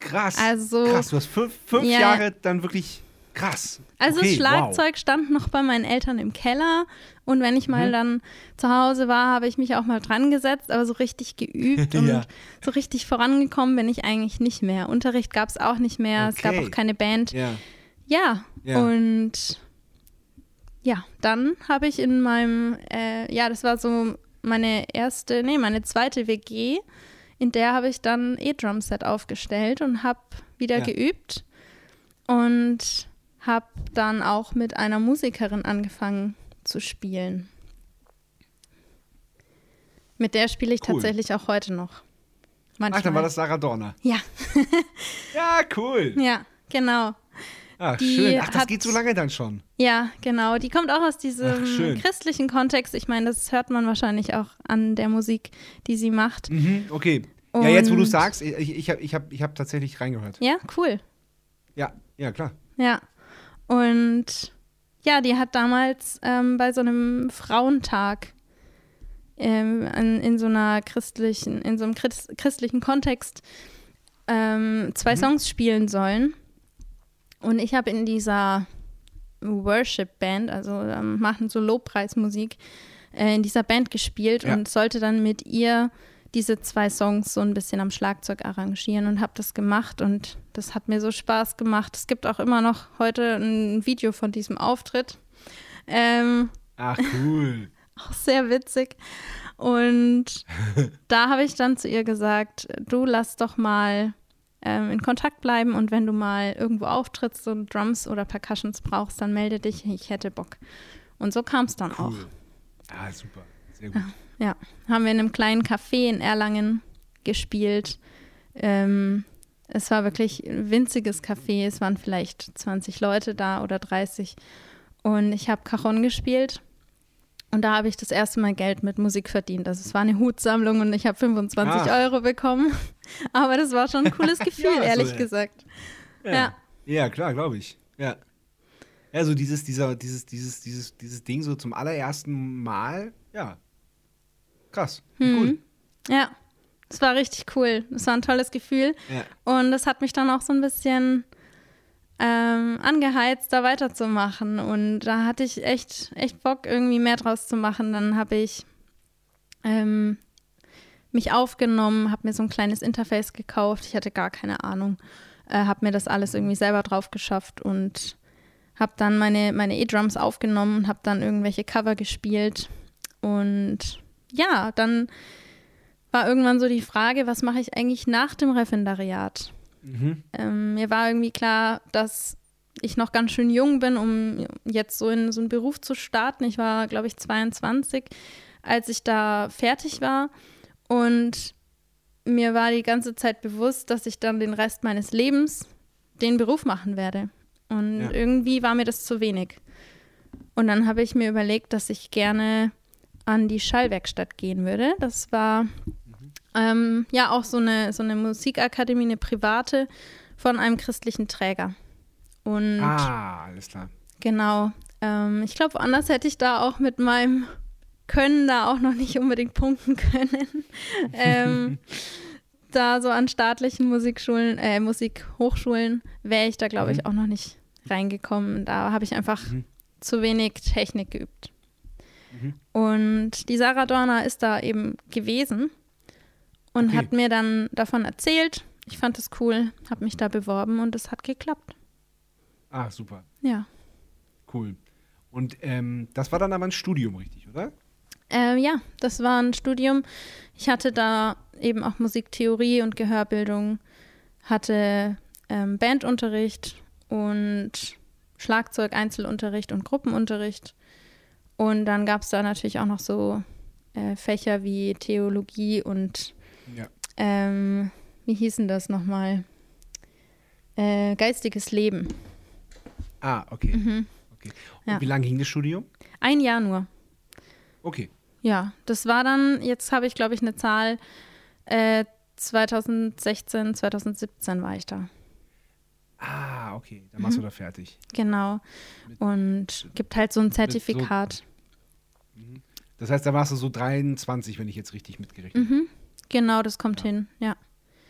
Krass. Also, krass, du hast fünf, fünf ja. Jahre dann wirklich krass. Also okay, das Schlagzeug wow. stand noch bei meinen Eltern im Keller und wenn ich mal mhm. dann zu Hause war, habe ich mich auch mal dran gesetzt, aber so richtig geübt und so richtig vorangekommen bin ich eigentlich nicht mehr. Unterricht gab es auch nicht mehr, okay. es gab auch keine Band. Ja. Ja, und ja, dann habe ich in meinem, äh, ja, das war so meine erste, nee, meine zweite WG, in der habe ich dann E-Drum-Set aufgestellt und habe wieder ja. geübt und habe dann auch mit einer Musikerin angefangen zu spielen. Mit der spiele ich cool. tatsächlich auch heute noch. Manchmal. Ach, dann war das Sarah Dorner. Ja. ja, cool. Ja, genau. Ach, die schön. Ach, das hat, geht so lange dann schon. Ja, genau. Die kommt auch aus diesem Ach, christlichen Kontext. Ich meine, das hört man wahrscheinlich auch an der Musik, die sie macht. Mhm, okay. Und ja, jetzt wo du sagst, ich, ich habe ich hab, ich hab tatsächlich reingehört. Ja, cool. Ja, ja, klar. Ja. Und ja, die hat damals ähm, bei so einem Frauentag ähm, in, in, so einer christlichen, in so einem christlichen Kontext ähm, zwei mhm. Songs spielen sollen. Und ich habe in dieser Worship-Band, also ähm, machen so Lobpreismusik, äh, in dieser Band gespielt ja. und sollte dann mit ihr diese zwei Songs so ein bisschen am Schlagzeug arrangieren und habe das gemacht und das hat mir so Spaß gemacht. Es gibt auch immer noch heute ein Video von diesem Auftritt. Ähm, Ach, cool. auch sehr witzig. Und da habe ich dann zu ihr gesagt, du lass doch mal ähm, in Kontakt bleiben und wenn du mal irgendwo auftrittst und Drums oder Percussions brauchst, dann melde dich, ich hätte Bock. Und so kam es dann cool. auch. Ah, super. Sehr gut. Ja, ja, haben wir in einem kleinen Café in Erlangen gespielt. Ähm, es war wirklich ein winziges Café, es waren vielleicht 20 Leute da oder 30. Und ich habe Cajon gespielt und da habe ich das erste Mal Geld mit Musik verdient. Also es war eine Hutsammlung und ich habe 25 Ach. Euro bekommen. Aber das war schon ein cooles Gefühl, ja, ehrlich so, gesagt. Ja. ja. ja klar, glaube ich. Ja. Ja, so dieses, dieser, dieses, dieses, dieses, dieses Ding so zum allerersten Mal, ja. Krass. Hm. Cool. Ja. Es war richtig cool. Es war ein tolles Gefühl. Ja. Und das hat mich dann auch so ein bisschen ähm, angeheizt, da weiterzumachen. Und da hatte ich echt, echt Bock, irgendwie mehr draus zu machen. Dann habe ich ähm, mich aufgenommen, habe mir so ein kleines Interface gekauft. Ich hatte gar keine Ahnung. Äh, habe mir das alles irgendwie selber drauf geschafft und habe dann meine meine E-Drums aufgenommen und habe dann irgendwelche Cover gespielt. Und ja, dann war irgendwann so die Frage, was mache ich eigentlich nach dem Referendariat? Mhm. Ähm, mir war irgendwie klar, dass ich noch ganz schön jung bin, um jetzt so in so einen Beruf zu starten. Ich war, glaube ich, 22, als ich da fertig war. Und mir war die ganze Zeit bewusst, dass ich dann den Rest meines Lebens den Beruf machen werde. Und Ja. irgendwie war mir das zu wenig. Und dann habe ich mir überlegt, dass ich gerne an die Schallwerkstatt gehen würde. Das war ähm, ja auch so eine, so eine Musikakademie, eine private von einem christlichen Träger. Und Ah, alles klar. Genau. Ähm, ich glaube, woanders hätte ich da auch mit meinem Können da auch noch nicht unbedingt punkten können. ähm, da so an staatlichen Musikschulen, äh, Musikhochschulen wäre ich da, glaube ich, Mhm. auch noch nicht reingekommen. Da habe ich einfach Mhm. zu wenig Technik geübt. Mhm. Und die Sarah Dorner ist da eben gewesen und Okay. hat mir dann davon erzählt. Ich fand es cool, habe mich da beworben und es hat geklappt. Ah, super. Ja. Cool. Und ähm, das war dann aber ein Studium, richtig, oder? Ähm, ja, das war ein Studium. Ich hatte da eben auch Musiktheorie und Gehörbildung, hatte ähm, Bandunterricht und Schlagzeug, Einzelunterricht und Gruppenunterricht. Und dann gab es da natürlich auch noch so äh, Fächer wie Theologie und Ja. ähm, wie hießen das nochmal? Äh, geistiges Leben. Ah, okay. Mhm. okay. Und Ja. wie lange ging das Studium? Ein Jahr nur. Okay. Ja, das war dann, jetzt habe ich glaube ich eine Zahl, äh, 2016, 2017 war ich da. Ah, okay. Dann machst Mhm. du da fertig. Genau. Mit- Und gibt halt so ein Zertifikat. Das heißt, da warst du so 23, wenn ich jetzt richtig mitgerechnet habe. Mhm. Genau, das kommt Ja. hin, ja.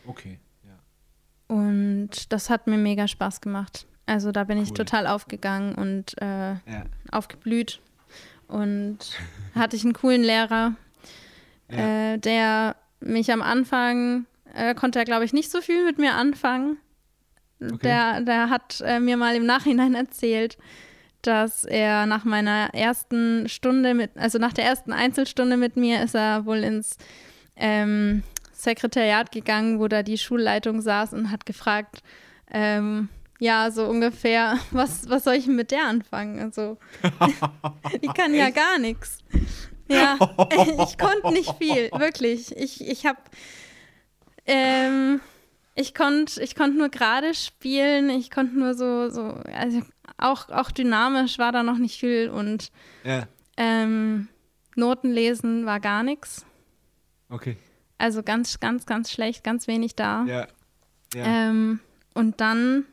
Okay. Ja. Und das hat mir mega Spaß gemacht. Also da bin ich Cool. total aufgegangen und äh, Ja. aufgeblüht. Und hatte ich einen coolen Lehrer, äh, der mich am Anfang, äh, konnte er glaube ich nicht so viel mit mir anfangen. Okay. Der, der hat äh, mir mal im Nachhinein erzählt, dass er nach meiner ersten Stunde mit, also nach der ersten Einzelstunde mit mir, ist er wohl ins ähm, Sekretariat gegangen, wo da die Schulleitung saß und hat gefragt, ähm, ja, so ungefähr, was, was soll ich denn mit der anfangen? Also, die kann ja gar nichts. Ja, ich konnte nicht viel, wirklich. Ich, ich habe, ähm, ich konnte ich konnt nur gerade spielen, ich konnte nur so, so also auch, auch dynamisch war da noch nicht viel und Ja. ähm, Noten lesen war gar nichts. Okay. Also ganz, ganz, ganz schlecht, ganz wenig da. Ja. Ja. Ähm, und dann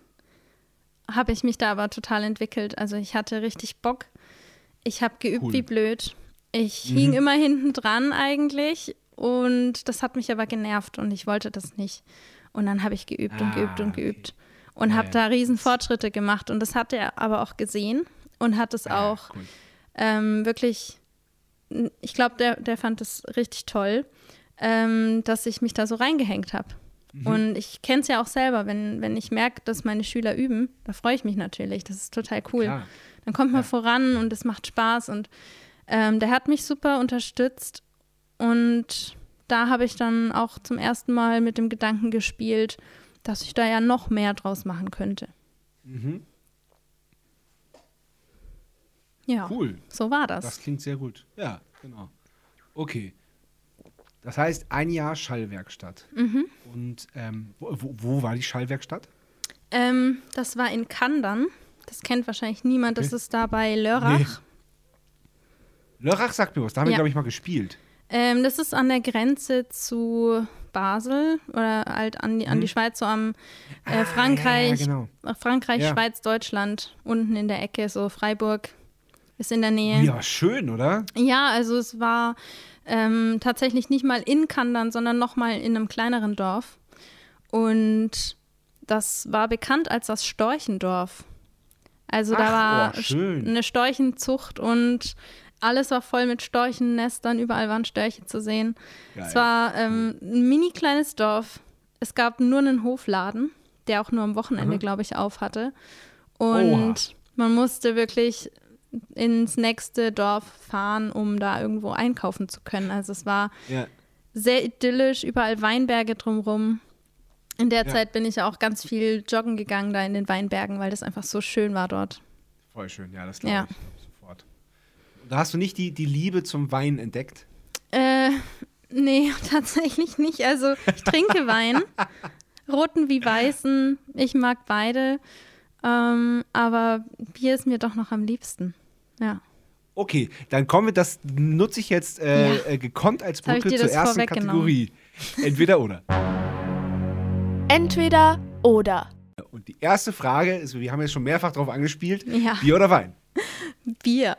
habe ich mich da aber total entwickelt. Also ich hatte richtig Bock. Ich habe geübt Cool. wie blöd. Ich Mhm. hing immer hinten dran eigentlich und das hat mich aber genervt und ich wollte das nicht. Und dann habe ich geübt und Ah, geübt und okay. geübt und Ja, habe ja, da riesen Fortschritte gemacht und das hat er aber auch gesehen und hat es Ah, auch cool. ähm, wirklich, ich glaube, der, der fand es richtig toll, ähm, dass ich mich da so reingehängt habe. Mhm. Und ich kenne es ja auch selber, wenn, wenn ich merke, dass meine Schüler üben, da freue ich mich natürlich. Das ist total cool. Klar. Dann kommt man Ja. voran und es macht Spaß. Und ähm, der hat mich super unterstützt. Und da habe ich dann auch zum ersten Mal mit dem Gedanken gespielt, dass ich da ja noch mehr draus machen könnte. Mhm. Ja, Cool. so war das. Das klingt sehr gut. Ja, genau. Okay. Das heißt, ein Jahr Schallwerkstatt. Mhm. Und ähm, wo, wo, war die Schallwerkstatt? Ähm, das war in Kandern. Das kennt wahrscheinlich niemand. Das Okay. ist da bei Lörrach. Lörrach sagt mir was. Da haben wir, Ja. glaube ich, mal gespielt. Ähm, das ist an der Grenze zu Basel oder halt an die, an die Schweiz, so am äh, Ah, Frankreich, Ja, genau. äh, Frankreich, Ja. Schweiz, Deutschland, unten in der Ecke, so Freiburg ist in der Nähe. Ja, schön, oder? Ja, also es war ähm, tatsächlich nicht mal in Kandern, sondern noch mal in einem kleineren Dorf. Und das war bekannt als das Storchendorf. Also da Ach, war oh, eine Storchenzucht und Alles war voll mit Storchennestern, überall waren Störche zu sehen. Geil. Es war ähm, ein mini kleines Dorf. Es gab nur einen Hofladen, der auch nur am Wochenende, Aha. glaube ich, auf hatte. Und Oha. man musste wirklich ins nächste Dorf fahren, um da irgendwo einkaufen zu können. Also es war Ja. sehr idyllisch, überall Weinberge drumrum. In der Ja. Zeit bin ich auch ganz viel joggen gegangen da in den Weinbergen, weil das einfach so schön war dort. Voll schön, ja, das glaube Ja. ich glaub ich sofort. Da hast du nicht die, die Liebe zum Wein entdeckt? Äh, nee, tatsächlich nicht. Also ich trinke Wein, roten wie weißen. Ich mag beide. Ähm, aber Bier ist mir doch noch am liebsten. Ja. Okay, dann kommen wir, das nutze ich jetzt äh, Ja. äh, gekonnt als Brücke dir zur das ersten. Kategorie. Entweder oder. Entweder oder. Und die erste Frage ist, wir haben jetzt schon mehrfach darauf angespielt, Ja. Bier oder Wein? Bier.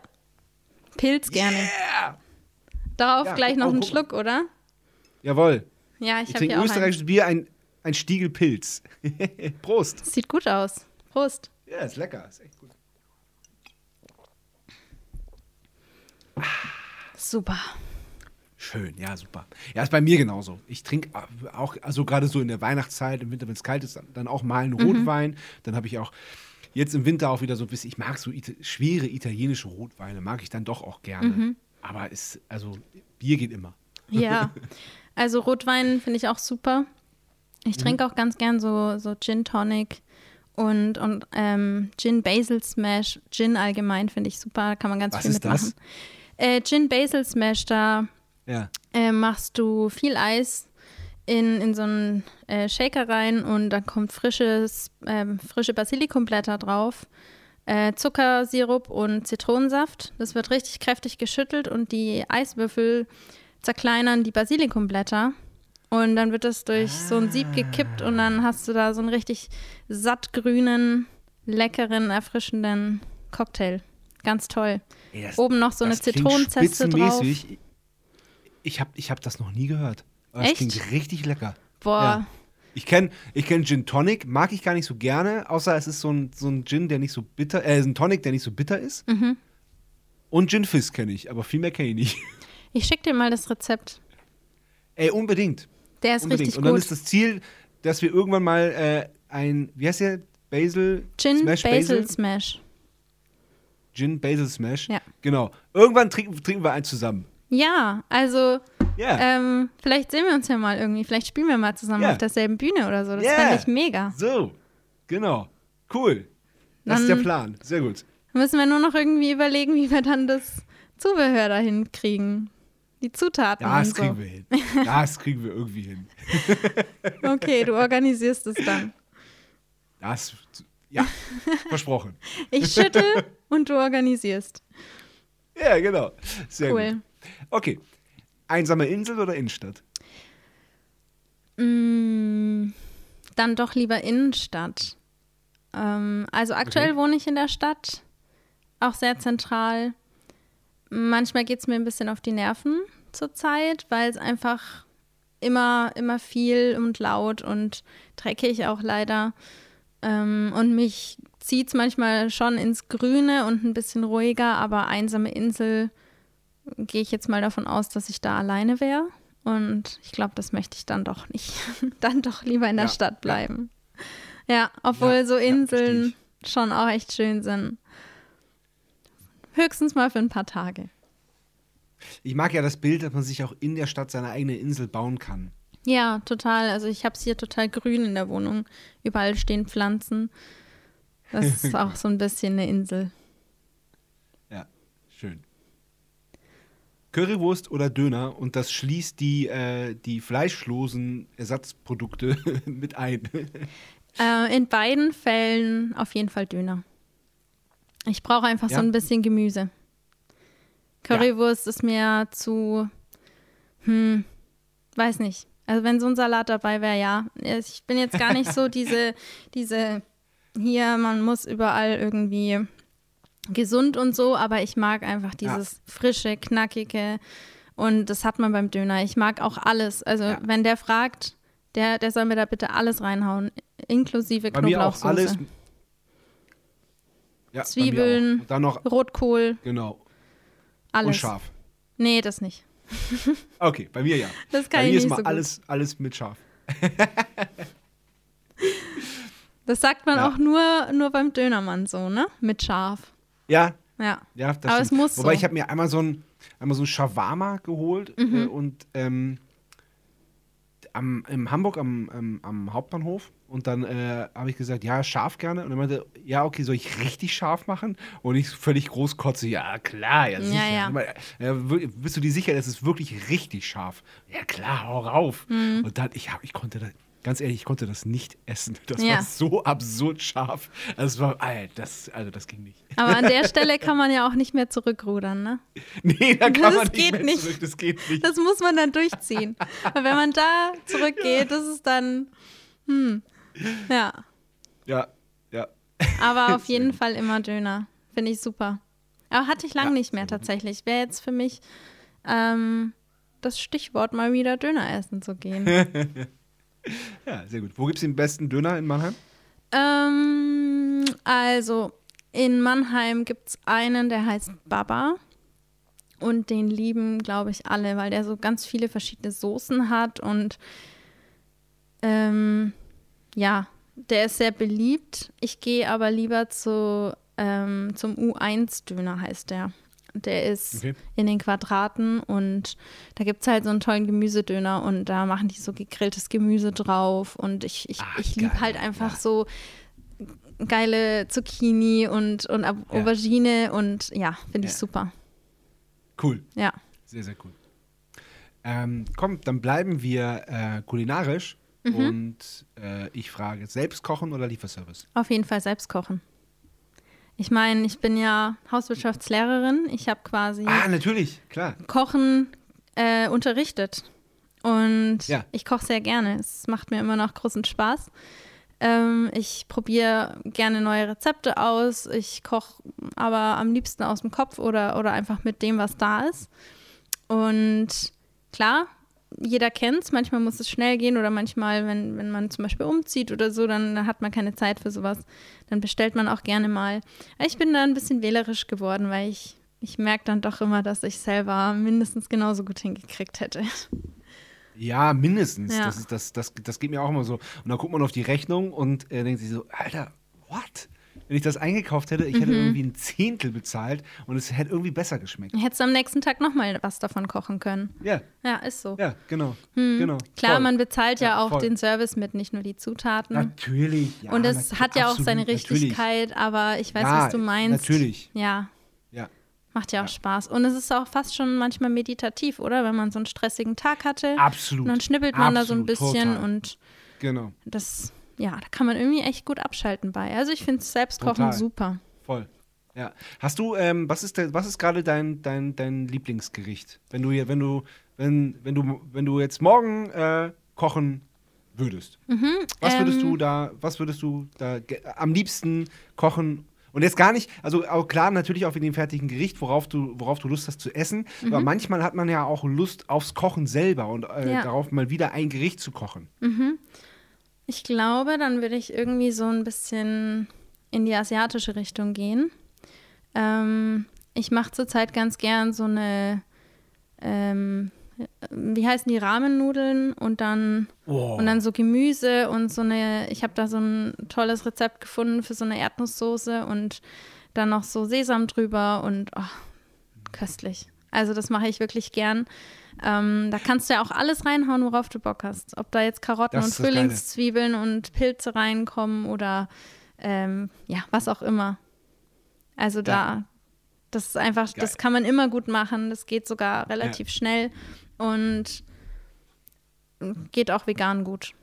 Pilz gerne. Yeah! Darauf Ja, gleich guck- noch oh, einen. Schluck, oder? Jawohl. Ja, Ich ich habe trinke hier auch einen. österreichisches Bier, ein, ein Stiegel Pilz. Prost. Sieht gut aus. Prost. Ja, ist lecker, ist echt gut. Super. Schön, ja, super. Ja, ist bei mir genauso. Ich trinke auch, also gerade so in der Weihnachtszeit, im Winter, wenn es kalt ist, dann, dann auch mal einen Rotwein. Dann habe ich auch jetzt im Winter auch wieder so ein bisschen, ich mag so ita schwere italienische Rotweine, mag ich dann doch auch gerne. Aber es, also Bier geht immer. Ja. Also Rotwein finde ich auch super. Ich Mhm. trinke auch ganz gern so, so Gin Tonic und, und ähm, Gin Basil Smash. Gin allgemein finde ich super. Kann man ganz Was viel ist das? mitmachen. Äh, Gin Basil Smash, da Ja. äh, machst du viel Eis in, in so einen äh, Shaker rein und dann kommt frisches, ähm, frische Basilikumblätter drauf, äh, Zuckersirup und Zitronensaft. Das wird richtig kräftig geschüttelt und die Eiswürfel zerkleinern die Basilikumblätter. Und dann wird das durch so ein Sieb gekippt und dann hast du da so einen richtig sattgrünen, leckeren, erfrischenden Cocktail. Ganz toll. Ey, das- Oben noch so eine Zitronenzeste drauf. Ich habe ich hab das noch nie gehört. Echt? Das klingt richtig lecker. Boah, Ja. Ich kenne ich kenn Gin Tonic, mag ich gar nicht so gerne, außer es ist so ein, so ein Gin, der nicht so bitter, äh, ein Tonic, der nicht so bitter ist. Mhm. Und Gin Fizz kenne ich, aber viel mehr kenne ich nicht. ich schicke dir mal das Rezept. Ey, unbedingt. Der ist unbedingt. richtig Und dann gut. ist das Ziel, dass wir irgendwann mal äh, ein, wie heißt der? Basil Gin Smash Basil, Smash. Gin Basil Smash. Ja. Genau. Irgendwann trinken, trinken wir einen zusammen. Ja, also Ja. ähm, vielleicht sehen wir uns ja mal irgendwie. Vielleicht spielen wir mal zusammen Ja. auf derselben Bühne oder so. Das Ja. fände ich mega. So. Genau. Cool. Das ist der Dann- Plan. Sehr gut. Müssen wir nur noch irgendwie überlegen, wie wir dann das Zubehör dahin kriegen. Die Zutaten Das und so. kriegen wir hin. Das kriegen wir irgendwie hin. Okay, du organisierst es dann. Das, ja, versprochen. Ich schüttel und du organisierst. Ja, genau. Sehr Cool. gut. Okay. Einsame Insel oder Innenstadt? Mm, dann doch lieber Innenstadt. Ähm, also aktuell Okay. wohne ich in der Stadt, auch sehr zentral. Manchmal geht es mir ein bisschen auf die Nerven zurzeit, weil es einfach immer, immer viel und laut und dreckig auch leider. Ähm, und mich zieht es manchmal schon ins Grüne und ein bisschen ruhiger, aber einsame Insel gehe ich jetzt mal davon aus, dass ich da alleine wäre. Und ich glaube, das möchte ich dann doch nicht. dann doch lieber in der Ja, Stadt ja. bleiben. Ja, obwohl Ja, so ja, Inseln schon auch echt schön sind. Höchstens mal für ein paar Tage. Ich mag ja das Bild, dass man sich auch in der Stadt seine eigene Insel bauen kann. Ja, total. Also ich habe es hier total grün in der Wohnung. Überall stehen Pflanzen. Das ist auch so ein bisschen eine Insel. Ja, schön. Currywurst oder Döner und das schließt die, äh, die fleischlosen Ersatzprodukte mit ein. Äh, in beiden Fällen auf jeden Fall Döner. Ich brauche einfach Ja. so ein bisschen Gemüse. Currywurst ist mir zu, hm, weiß nicht. Also wenn so ein Salat dabei wäre, ja. Ich bin jetzt gar nicht so diese, diese, hier, man muss überall irgendwie gesund und so, aber ich mag einfach Ja. dieses frische, knackige und das hat man beim Döner. Ich mag auch alles. Also Ja. wenn der fragt, der, der soll mir da bitte alles reinhauen, inklusive Bei mir auch Knoblauchsoße. alles. Ja, Zwiebeln. auch. Dann noch, Rotkohl, genau. Alles. Und scharf. Nee, das nicht. Okay, bei mir ja. Das kann bei ich mir nicht ist mal so alles, alles mit scharf. Das sagt man Ja. auch nur, nur beim Dönermann so, ne? Mit scharf. Ja, Ja. ja, das Aber es stimmt. muss Wobei so. ich habe mir einmal so ein, einmal so ein Shawarma geholt Mhm. äh, und ähm, am, in Hamburg am, am, am Hauptbahnhof und dann äh, habe ich gesagt, ja, scharf gerne. Und er meinte, ja, okay, soll ich richtig scharf machen? Und ich völlig groß kotze, ja, klar, ja, sicher. ja. Aber, äh, bist du dir sicher, es ist wirklich richtig scharf? Ja, klar, hau rauf. Mhm. Und dann, ich, hab, ich konnte das, ganz ehrlich, ich konnte das nicht essen. Das Ja. war so absurd scharf. Also, war, Alter, das, also das ging nicht. Aber an der Stelle kann man ja auch nicht mehr zurückrudern, ne? Nee, da kann Das man nicht geht mehr nicht. zurück. Das geht nicht. Das muss man dann durchziehen. Weil wenn man da zurückgeht, das ist dann. Hm. Ja. Ja, ja. Aber auf jeden Fall immer Döner. Finde ich super. Aber hatte ich lange Ja, nicht mehr tatsächlich. Wäre jetzt für mich ähm, das Stichwort, mal wieder Döner essen zu gehen. Ja, sehr gut. Wo gibt es den besten Döner in Mannheim? ähm, also, in Mannheim gibt es einen, der heißt Baba. Und den lieben, glaube ich, alle, weil der so ganz viele verschiedene Soßen hat und ähm, ja, der ist sehr beliebt. Ich gehe aber lieber zu, ähm, zum U1-Döner, heißt der. Der ist Okay. in den Quadraten und da gibt es halt so einen tollen Gemüsedöner und da machen die so gegrilltes Gemüse drauf und ich, ich, ich liebe halt einfach ja. so geile Zucchini und, und Ja. Aubergine und ja, finde ich Ja. super. Cool. Ja. Sehr, sehr cool. Ähm, komm, dann bleiben wir äh, kulinarisch Mhm. und äh, ich frage, selbst kochen oder Lieferservice? Auf jeden Fall selbst kochen. Ich meine, ich bin ja Hauswirtschaftslehrerin. Ich habe quasi Ah, natürlich, klar. Kochen äh, unterrichtet. Und Ja. ich koche sehr gerne. Es macht mir immer noch großen Spaß. Ähm, ich probiere gerne neue Rezepte aus. Ich koche aber am liebsten aus dem Kopf oder, oder einfach mit dem, was da ist. Und klar, jeder kennt es. Manchmal muss es schnell gehen oder manchmal, wenn, wenn man zum Beispiel umzieht oder so, dann hat man keine Zeit für sowas. Dann bestellt man auch gerne mal. Ich bin da ein bisschen wählerisch geworden, weil ich, ich merke dann doch immer, dass ich selber mindestens genauso gut hingekriegt hätte. Ja, mindestens. Ja. Das, ist, das, das, das geht mir auch immer so. Und dann guckt man auf die Rechnung und äh, denkt sich so, Alter, what? Wenn ich das eingekauft hätte, ich Mhm. hätte irgendwie ein Zehntel bezahlt und es hätte irgendwie besser geschmeckt. Hättest du am nächsten Tag nochmal was davon kochen können. Ja, Ja, ist so. ja, genau. genau. Hm. Klar, Voll. man bezahlt ja, Ja, auch voll. den Service mit, nicht nur die Zutaten. Natürlich. Ja, Und es hat ja auch absolut, seine natürlich. Richtigkeit, aber ich weiß, Ja, was du meinst. natürlich. Ja, Ja. macht ja auch Ja. Spaß. Und es ist auch fast schon manchmal meditativ, oder? Wenn man so einen stressigen Tag hatte. Absolut. Und dann schnippelt man da so ein Absolut, bisschen total. und Genau, das, ja, da kann man irgendwie echt gut abschalten bei. Also ich finde Selbstkochen Total. super. voll. Ja. Hast du, ähm, was ist der, was ist gerade dein, dein, dein Lieblingsgericht? Wenn du, wenn du, wenn, wenn du, wenn du jetzt morgen äh, kochen würdest, was würdest ähm, du da, was würdest du da am liebsten kochen? Und jetzt gar nicht, also auch klar, natürlich auch wegen dem fertigen Gericht, worauf du, worauf du Lust hast zu essen. Aber manchmal hat man ja auch Lust aufs Kochen selber und äh, Ja. darauf mal wieder ein Gericht zu kochen. Ich glaube, dann würde ich irgendwie so ein bisschen in die asiatische Richtung gehen. Ähm, ich mache zurzeit ganz gern so eine, ähm, wie heißen die Ramennudeln und dann Oh. und dann so Gemüse und so eine. Ich habe da so ein tolles Rezept gefunden für so eine Erdnusssoße und dann noch so Sesam drüber und oh, köstlich. Also das mache ich wirklich gern. Ähm, da kannst du ja auch alles reinhauen, worauf du Bock hast. Ob da jetzt Karotten Das und das Geile. Frühlingszwiebeln und Pilze reinkommen oder ähm, ja, was auch immer. Also da, das ist einfach, das Geil. kann man immer gut machen. Das geht sogar relativ schnell und geht auch vegan gut.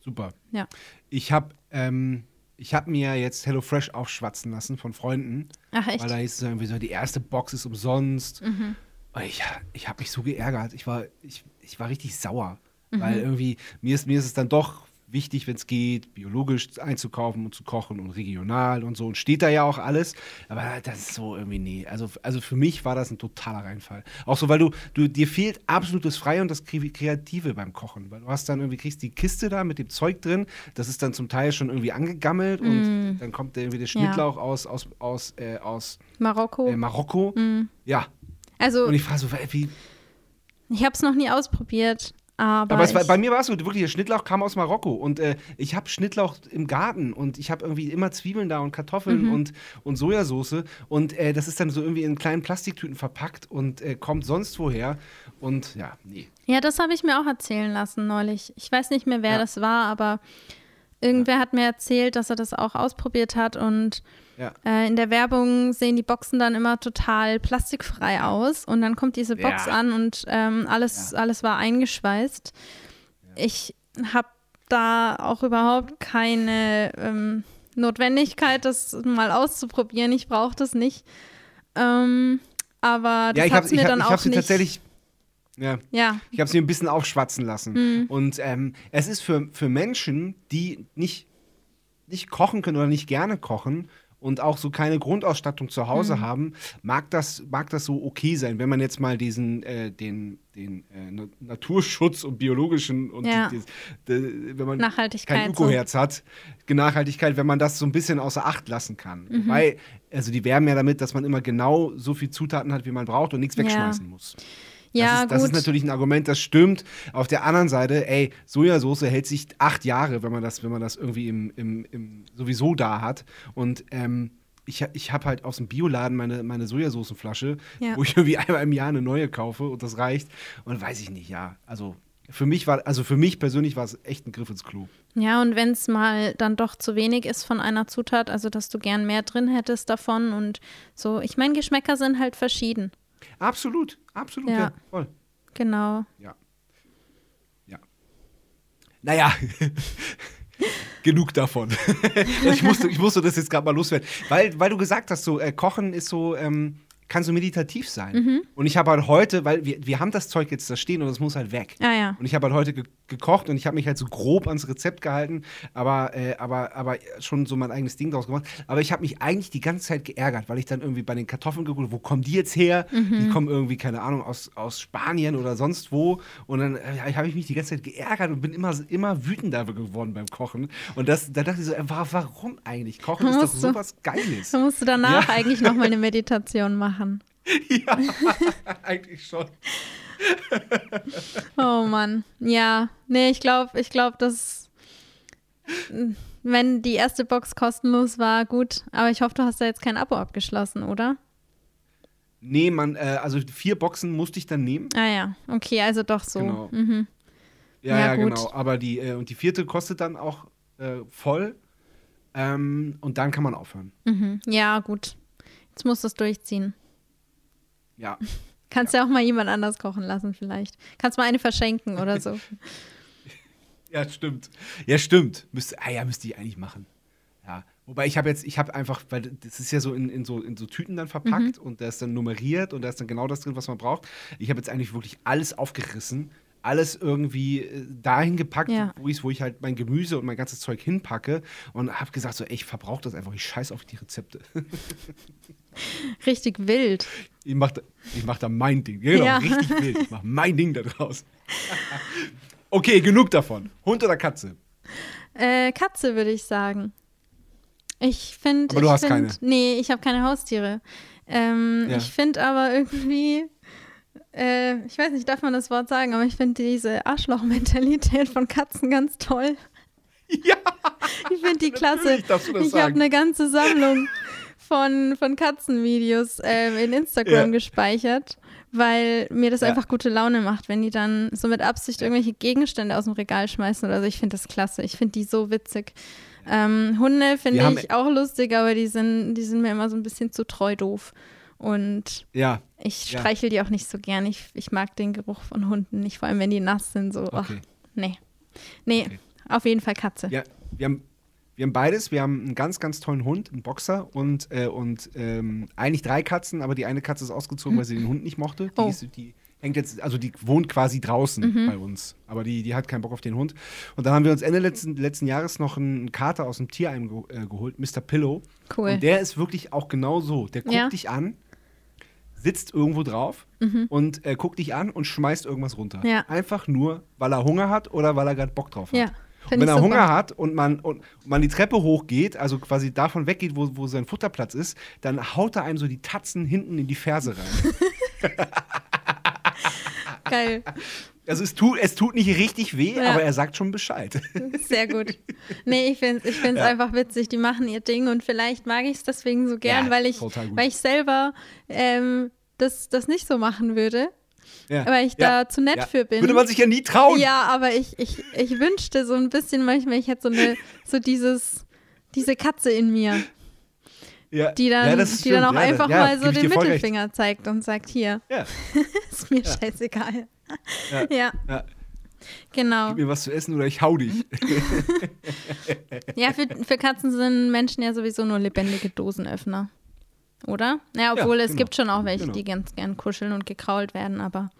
Super. Ja. Ich habe ähm, ich hab mir jetzt HelloFresh aufschwatzen lassen von Freunden. Ach echt? Mhm. Weil da hieß es irgendwie so, die erste Box ist umsonst. Und ich, ich habe mich so geärgert. Ich war, ich, ich war richtig sauer. Mhm. Weil irgendwie, mir ist, mir ist es dann doch wichtig, wenn es geht, biologisch einzukaufen und zu kochen und regional und so. Und steht da ja auch alles. Aber das ist so irgendwie, nee. Also, also für mich war das ein totaler Reinfall. Auch so, weil du, du dir fehlt absolut das Freie und das Kreative beim Kochen. Weil du hast dann irgendwie, kriegst die Kiste da mit dem Zeug drin. Das ist dann zum Teil schon irgendwie angegammelt mm. und dann kommt irgendwie der Schnittlauch ja. aus, aus, aus, äh, aus Marokko. Äh, Marokko. Mm. Ja. Also. Und ich frage so, wie. Ich habe es noch nie ausprobiert. Aber, aber war, bei mir war es so, wirklich, der Schnittlauch kam aus Marokko und äh, ich habe Schnittlauch im Garten und ich habe irgendwie immer Zwiebeln da und Kartoffeln mhm. und, und Sojasauce und äh, das ist dann so irgendwie in kleinen Plastiktüten verpackt und äh, kommt sonst woher und ja, nee. Ja, das habe ich mir auch erzählen lassen neulich. Ich weiß nicht mehr, wer ja. das war, aber irgendwer ja. hat mir erzählt, dass er das auch ausprobiert hat und ja. Äh, in der Werbung sehen die Boxen dann immer total plastikfrei aus und dann kommt diese Box ja. an und ähm, alles, alles war eingeschweißt. Ich habe da auch überhaupt keine ähm, Notwendigkeit, das mal auszuprobieren. Ich brauche das nicht. Ähm, aber das ja, hat mir dann ich auch nicht. Tatsächlich ja. ja. Ich habe sie ein bisschen aufschwatzen lassen. Mhm. Und ähm, es ist für, für Menschen, die nicht, nicht kochen können oder nicht gerne kochen, und auch so keine Grundausstattung zu Hause mhm. haben, mag das, mag das so okay sein, wenn man jetzt mal diesen, äh, den, den äh, Naturschutz und biologischen und ja. die, die, die, wenn man kein Ökoherz so. hat, Nachhaltigkeit, wenn man das so ein bisschen außer Acht lassen kann. Mhm. Weil, also die werben ja damit, dass man immer genau so viel Zutaten hat, wie man braucht und nichts wegschmeißen ja. muss. Ja, das ist, das ist natürlich ein Argument, das stimmt. Auf der anderen Seite, ey, Sojasauce hält sich acht Jahre, wenn man das, wenn man das irgendwie im, im, im sowieso da hat. Und ähm, ich, ich habe halt aus dem Bioladen meine, meine Sojasoßenflasche, ja. wo ich irgendwie einmal im Jahr eine neue kaufe und das reicht. Und weiß ich nicht, ja. Also für mich war, also für mich persönlich war es echt ein Griff ins Klo. Ja, und wenn es mal dann doch zu wenig ist von einer Zutat, also dass du gern mehr drin hättest davon und so, ich meine, Geschmäcker sind halt verschieden. Absolut, absolut, ja, ja voll. Genau. Ja. Ja. Naja. Genug davon. ich, musste, ich musste das jetzt gerade mal loswerden. Weil, weil du gesagt hast, so äh, Kochen ist so, ähm, kann so meditativ sein. Mhm. Und ich habe halt heute, weil wir, wir haben das Zeug jetzt da stehen und das muss halt weg. Ah, ja. Und ich habe halt heute ge gekocht und ich habe mich halt so grob ans Rezept gehalten, aber, äh, aber, aber schon so mein eigenes Ding draus gemacht. Aber ich habe mich eigentlich die ganze Zeit geärgert, weil ich dann irgendwie bei den Kartoffeln geguckt habe, wo kommen die jetzt her? Mhm. Die kommen irgendwie, keine Ahnung, aus, aus Spanien oder sonst wo. Und dann äh, habe ich mich die ganze Zeit geärgert und bin immer, immer wütender geworden beim Kochen. Und das, da dachte ich so, äh, warum eigentlich? Kochen ist doch sowas Geiles. Da musst du danach ja. eigentlich nochmal eine Meditation machen machen. Ja, eigentlich schon. oh Mann. Ja, nee, ich glaube, ich glaube, dass wenn die erste Box kostenlos war, gut. Aber ich hoffe, du hast da jetzt kein Abo abgeschlossen, oder? Nee, man, äh, also vier Boxen musste ich dann nehmen. Ah ja, okay, also doch so. Genau. Mhm. Ja, ja, ja genau. Aber die, äh, und die vierte kostet dann auch äh, voll. Ähm, und dann kann man aufhören. Mhm. Ja, gut. Jetzt musst du es durchziehen. Ja. Kannst ja. ja auch mal jemand anders kochen lassen, vielleicht. Kannst mal eine verschenken oder so. ja, stimmt. Ja, stimmt. Müsste, ah ja, müsste ich eigentlich machen. Ja. Wobei ich habe jetzt, ich habe einfach, weil das ist ja so in, in, so in so Tüten dann verpackt mhm. und da ist dann nummeriert und da ist dann genau das drin, was man braucht. Ich habe jetzt eigentlich wirklich alles aufgerissen, alles irgendwie äh, dahin gepackt, ja. wo, ich, wo ich halt mein Gemüse und mein ganzes Zeug hinpacke und habe gesagt, so, ey, ich verbrauche das einfach, ich scheiß auf die Rezepte. Richtig wild. Ich mache ich mach da mein Ding. Genau, ja. richtig wild. Ich mache mein Ding da draus. okay, genug davon. Hund oder Katze? Äh, Katze würde ich sagen. Ich finde. Aber du hast find, keine. Nee, ich habe keine Haustiere. Ähm, ja. Ich finde aber irgendwie äh, ich weiß nicht, darf man das Wort sagen, aber ich finde diese Arschloch-Mentalität von Katzen ganz toll. Ja! Ich finde die klasse. Ich habe eine ganze Sammlung von, von Katzenvideos äh, in Instagram ja. gespeichert, weil mir das ja. einfach gute Laune macht, wenn die dann so mit Absicht irgendwelche Gegenstände aus dem Regal schmeißen oder so. Ich finde das klasse. Ich finde die so witzig. Ähm, Hunde finde ich auch lustig, aber die sind, die sind mir immer so ein bisschen zu treu doof. Und ja, ich streichel ja. die auch nicht so gern. Ich, ich mag den Geruch von Hunden nicht, vor allem wenn die nass sind. So, okay. ach, nee. Nee, okay. auf jeden Fall Katze. Ja, wir haben, wir haben beides. Wir haben einen ganz, ganz tollen Hund, einen Boxer und, äh, und ähm, eigentlich drei Katzen, aber die eine Katze ist ausgezogen, weil sie den Hund nicht mochte. Die, oh. ist, die, hängt jetzt, also die wohnt quasi draußen Mhm. bei uns. Aber die, die hat keinen Bock auf den Hund. Und dann haben wir uns Ende letzten, letzten Jahres noch einen Kater aus dem Tierheim ge äh, geholt, Mr. Pillow. Cool. Und der ist wirklich auch genau so. Der guckt Ja. dich an, sitzt irgendwo drauf und äh, guckt dich an und schmeißt irgendwas runter. Mhm. Ja. Einfach nur, weil er Hunger hat oder weil er gerade Bock drauf hat. Ja, Und wenn er super. Hunger hat und man, und man die Treppe hochgeht, also quasi davon weggeht, wo, wo sein Futterplatz ist, dann haut er einem so die Tatzen hinten in die Ferse rein. Geil. Also es tut, es tut nicht richtig weh, Ja. aber er sagt schon Bescheid. Sehr gut. Nee, ich finde es ich find's Ja. einfach witzig. Die machen ihr Ding und vielleicht mag ich es deswegen so gern, Ja, weil, ich, weil ich selber ähm, das, das nicht so machen würde. Ja. Weil ich da zu nett für bin. Würde man sich ja nie trauen. Ja, aber ich, ich, ich wünschte so ein bisschen manchmal, ich hätte so eine, so dieses, diese Katze in mir, Ja. die dann, ja, die dann auch ja, einfach mal so den voll recht. Mittelfinger zeigt und sagt, hier, ist mir scheißegal. Ja. Ja, Ja. genau. Gib mir was zu essen oder ich hau dich. Ja, für, für Katzen sind Menschen ja sowieso nur lebendige Dosenöffner. Oder? Ja, obwohl es genau. gibt schon auch welche, Genau. die ganz gern kuscheln und gekrault werden, aber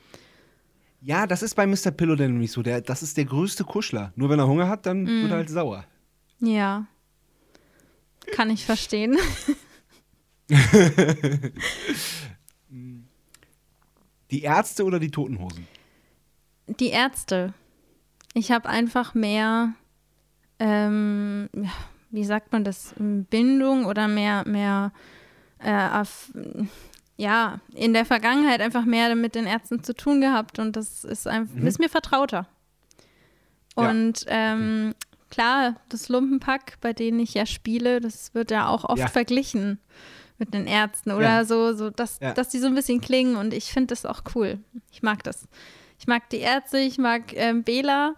Ja, das ist bei Mr. Pillow denn nämlich so. Der, das ist der größte Kuschler. Nur wenn er Hunger hat, dann Mm. wird er halt sauer. ja. Kann ich verstehen. Die Ärzte oder die Totenhosen? Die Ärzte. Ich habe einfach mehr, ähm, ja, wie sagt man das, Bindung oder mehr, mehr, äh, auf, ja, in der Vergangenheit einfach mehr mit den Ärzten zu tun gehabt und das ist, einfach, Mhm. ist mir vertrauter. Ja, Und ähm, klar, das Lumpenpack, bei denen ich ja spiele, das wird ja auch oft Ja. verglichen mit den Ärzten oder Ja. so, so dass, Ja. dass die so ein bisschen klingen und ich finde das auch cool. Ich mag das. Ich mag die Ärzte, ich mag ähm, Bela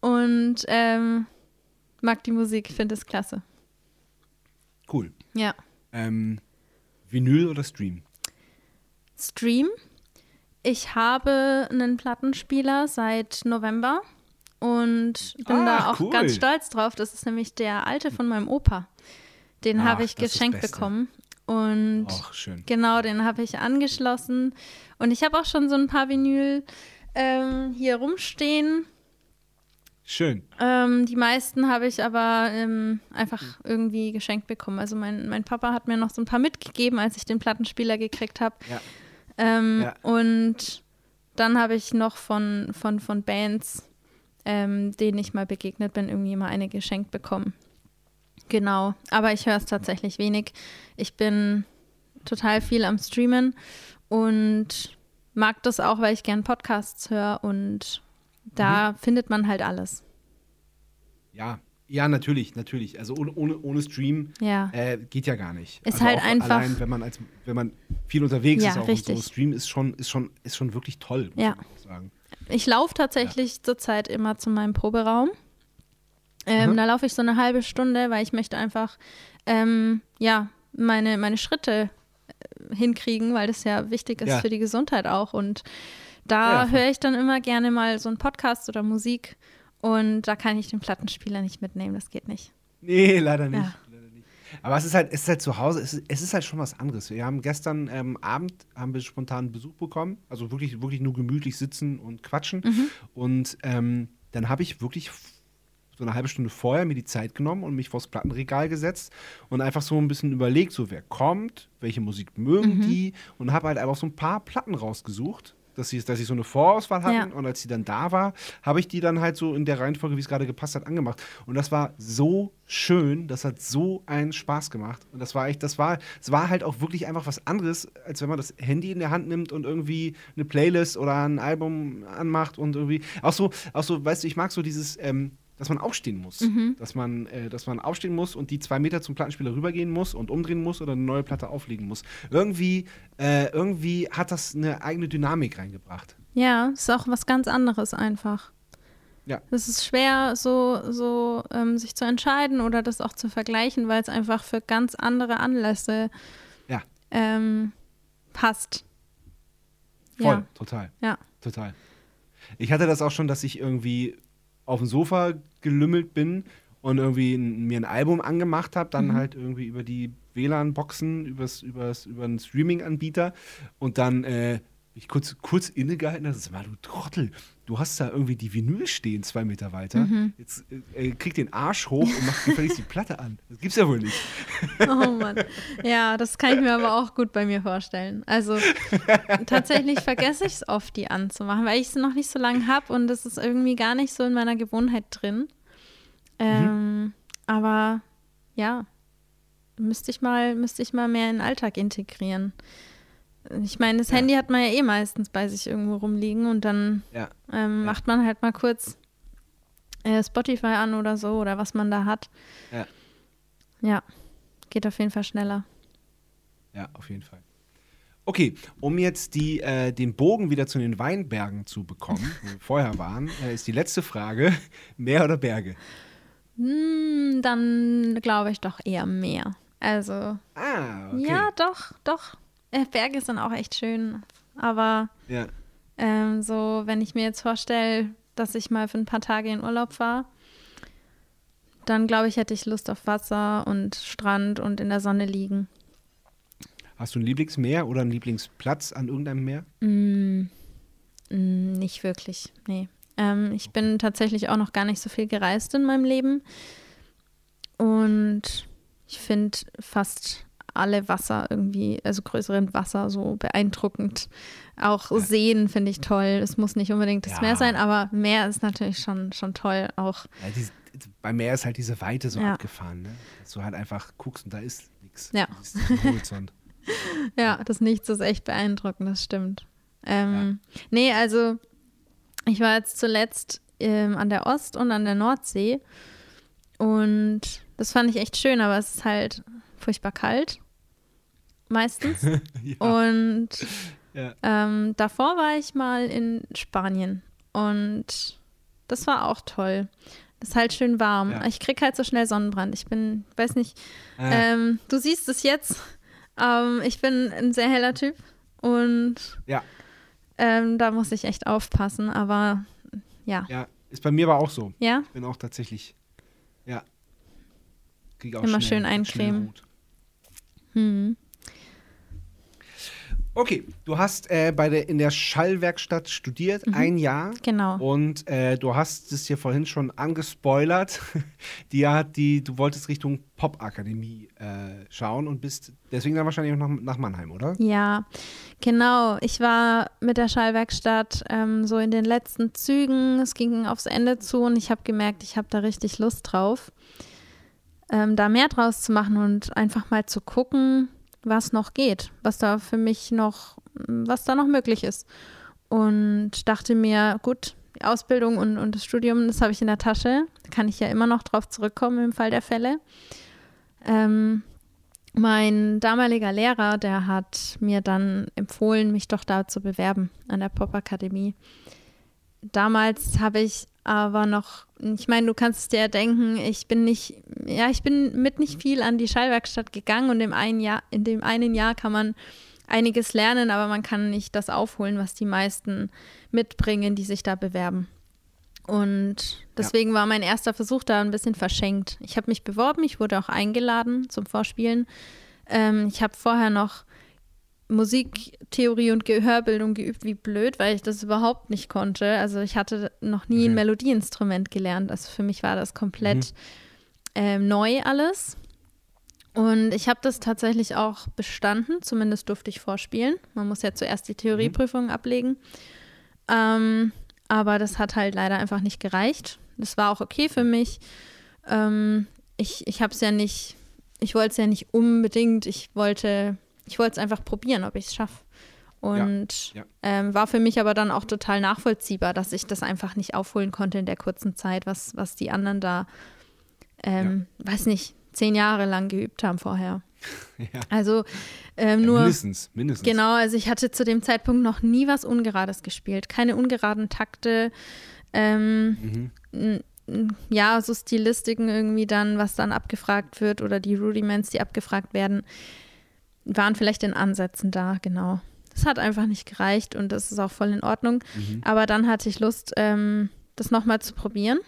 und ähm, mag die Musik, finde es klasse. Cool. Ja. Ähm, Vinyl oder Stream? Stream. Ich habe einen Plattenspieler seit November und bin da Ah, auch cool. ganz stolz drauf. Das ist nämlich der alte von meinem Opa. Den habe ich geschenkt bekommen. Und Ach, schön. genau, den habe ich angeschlossen. Und ich habe auch schon so ein paar Vinyl ähm, hier rumstehen. Schön. Ähm, die meisten habe ich aber ähm, einfach irgendwie geschenkt bekommen. Also mein, mein Papa hat mir noch so ein paar mitgegeben, als ich den Plattenspieler gekriegt habe. Ja. Ähm, Ja. Und dann habe ich noch von, von, von Bands, ähm, denen ich mal begegnet bin, irgendwie mal eine geschenkt bekommen. Genau, aber ich höre es tatsächlich wenig. Ich bin total viel am Streamen und mag das auch, weil ich gern Podcasts höre und da Mhm. findet man halt alles. Ja. Ja, natürlich, natürlich. Also ohne, ohne, ohne Stream Ja. äh, geht ja gar nicht. Ist also halt einfach- Allein, wenn man, als, wenn man viel unterwegs Ja, ist auch richtig. und so. Stream ist schon, ist schon, ist schon wirklich toll, muss Ja. man auch sagen. Ich laufe tatsächlich zurzeit immer zu meinem Proberaum. Ähm, Mhm. Da laufe ich so eine halbe Stunde, weil ich möchte einfach ähm, ja, meine, meine Schritte hinkriegen, weil das ja wichtig ist Ja. für die Gesundheit auch. Und da Ja, höre ich dann immer gerne mal so einen Podcast oder Musik. Und da kann ich den Plattenspieler nicht mitnehmen, das geht nicht. Nee, leider nicht. Ja. Leider nicht. Aber es ist halt, es ist halt zu Hause, es ist, es ist halt schon was anderes. Wir haben gestern ähm, Abend haben wir spontan Besuch bekommen, also wirklich, wirklich nur gemütlich sitzen und quatschen. Mhm. Und ähm, dann habe ich wirklich so eine halbe Stunde vorher mir die Zeit genommen und mich vors Plattenregal gesetzt und einfach so ein bisschen überlegt, so wer kommt, welche Musik mögen Mhm. die und habe halt einfach so ein paar Platten rausgesucht. Dass sie, dass sie so eine Vorauswahl hatten Ja. und als sie dann da war, habe ich die dann halt so in der Reihenfolge, wie es gerade gepasst hat, angemacht. Und das war so schön, das hat so einen Spaß gemacht. Und das war echt, das war, es war halt auch wirklich einfach was anderes, als wenn man das Handy in der Hand nimmt und irgendwie eine Playlist oder ein Album anmacht und irgendwie. Auch so, auch so, weißt du, ich mag so dieses, ähm, dass man aufstehen muss. Mhm. Dass, man, äh, dass man aufstehen muss und die zwei Meter zum Plattenspieler rübergehen muss und umdrehen muss oder eine neue Platte auflegen muss. Irgendwie, äh, irgendwie hat das eine eigene Dynamik reingebracht. Ja, ist auch was ganz anderes einfach. Ja. Es ist schwer, so, so ähm, sich zu entscheiden oder das auch zu vergleichen, weil es einfach für ganz andere Anlässe Ja. ähm, passt. Voll, Ja. total. Ja. Total. Ich hatte das auch schon, dass ich irgendwie auf dem Sofa gelümmelt bin und irgendwie mir ein Album angemacht habe, dann Mhm. halt irgendwie über die WLAN-Boxen, übers, übers, über einen Streaming-Anbieter und dann äh, ich kurz, kurz innegehalten habe, mal, du Trottel, du hast da irgendwie die Vinyl stehen, zwei Meter weiter. Mhm. Jetzt äh, krieg den Arsch hoch und mach gefälligst die Platte an. Das gibt's ja wohl nicht. Oh Mann. Ja, das kann ich mir aber auch gut bei mir vorstellen. Also tatsächlich vergesse ich es oft, die anzumachen, weil ich es noch nicht so lange habe und es ist irgendwie gar nicht so in meiner Gewohnheit drin. Ähm, mhm. Aber ja, müsste ich mal, müsste ich mal mehr in den Alltag integrieren. Ich meine, das ja. Handy hat man ja eh meistens bei sich irgendwo rumliegen und dann ja. Ähm, ja. macht man halt mal kurz äh, Spotify an oder so oder was man da hat. Ja. Ja, geht auf jeden Fall schneller. Ja, auf jeden Fall. Okay, um jetzt die, äh, den Bogen wieder zu den Weinbergen zu bekommen, wo wir vorher waren, äh, ist die letzte Frage: Meer oder Berge? Hm, dann glaube ich doch eher Meer. Also. Ah, okay. Ja, doch, doch. Äh, Berge sind auch echt schön. Aber ja. ähm, so, wenn ich mir jetzt vorstelle, dass ich mal für ein paar Tage in Urlaub fahre, dann glaube ich, hätte ich Lust auf Wasser und Strand und in der Sonne liegen. Hast du ein Lieblingsmeer oder einen Lieblingsplatz an irgendeinem Meer? Mm, mm, nicht wirklich, nee. Ähm, ich bin tatsächlich auch noch gar nicht so viel gereist in meinem Leben. Und ich finde fast alle Wasser irgendwie, also größeren Wasser so beeindruckend. Auch ja. Seen finde ich toll. Es muss nicht unbedingt das ja. Meer sein, aber Meer ist natürlich schon, schon toll auch. Ja, die, beim Meer ist halt diese Weite so abgefahren, ne? dass du halt einfach guckst und da ist nichts. Ja. Horizont. ja, das Nichts ist echt beeindruckend, das stimmt. Ähm, Nee, also ich war jetzt zuletzt ähm, an der Ost- und an der Nordsee und das fand ich echt schön, aber es ist halt furchtbar kalt meistens. ja. Und ja. Ähm, davor war ich mal in Spanien und das war auch toll. Das ist halt schön warm. Ja. Ich krieg halt so schnell Sonnenbrand. Ich bin, weiß nicht, ah. ähm, du siehst es jetzt. Ähm, ich bin ein sehr heller Typ und ja. ähm, da muss ich echt aufpassen. Aber ja. Ja, ist bei mir aber auch so. Ja. Ich bin auch tatsächlich, ja. Krieg auch Immer schnell, schön eincremen. Hm. Okay, du hast äh, bei der, in der Schallwerkstatt studiert, mhm. ein Jahr. Genau. Und äh, du hast es dir vorhin schon angespoilert. die hat die, du wolltest Richtung Popakademie äh, schauen und bist deswegen dann wahrscheinlich auch nach, nach Mannheim, oder? Ja, genau. Ich war mit der Schallwerkstatt ähm, so in den letzten Zügen. Es ging aufs Ende zu und ich habe gemerkt, ich habe da richtig Lust drauf, ähm, da mehr draus zu machen und einfach mal zu gucken was noch geht, was da für mich noch, was da noch möglich ist. Und dachte mir, gut, die Ausbildung und, und das Studium, das habe ich in der Tasche. Da kann ich ja immer noch drauf zurückkommen im Fall der Fälle. Ähm, mein damaliger Lehrer, der hat mir dann empfohlen, mich doch da zu bewerben an der Popakademie. Damals habe ich aber noch, ich meine, du kannst dir denken, ich bin nicht, ja, ich bin mit nicht viel an die Schallwerkstatt gegangen und im einen Jahr, in dem einen Jahr kann man einiges lernen, aber man kann nicht das aufholen, was die meisten mitbringen, die sich da bewerben. Und deswegen ja. war mein erster Versuch da ein bisschen verschenkt. Ich habe mich beworben, ich wurde auch eingeladen zum Vorspielen. Ähm, ich habe vorher noch Musiktheorie und Gehörbildung geübt wie blöd, weil ich das überhaupt nicht konnte. Also ich hatte noch nie mhm. ein Melodieinstrument gelernt. Also für mich war das komplett mhm. ähm, neu alles. Und ich habe das tatsächlich auch bestanden, zumindest durfte ich vorspielen. Man muss ja zuerst die Theorieprüfung mhm. ablegen. Ähm, aber das hat halt leider einfach nicht gereicht. Das war auch okay für mich. Ähm, ich ich habe es ja nicht, ich wollte es ja nicht unbedingt. Ich wollte ich wollte es einfach probieren, ob ich es schaffe. Und ja, ja. Ähm, war für mich aber dann auch total nachvollziehbar, dass ich das einfach nicht aufholen konnte in der kurzen Zeit, was, was die anderen da, ähm, ja. weiß nicht, zehn Jahre lang geübt haben vorher. Also ähm, nur. mindestens, mindestens. Genau, also ich hatte zu dem Zeitpunkt noch nie was Ungerades gespielt. Keine ungeraden Takte. Ähm, mhm. Ja, so Stilistiken irgendwie dann, was dann abgefragt wird oder die Rudiments, die abgefragt werden waren vielleicht in Ansätzen da, genau. Das hat einfach nicht gereicht und das ist auch voll in Ordnung. Mhm. Aber dann hatte ich Lust, ähm, das nochmal zu probieren.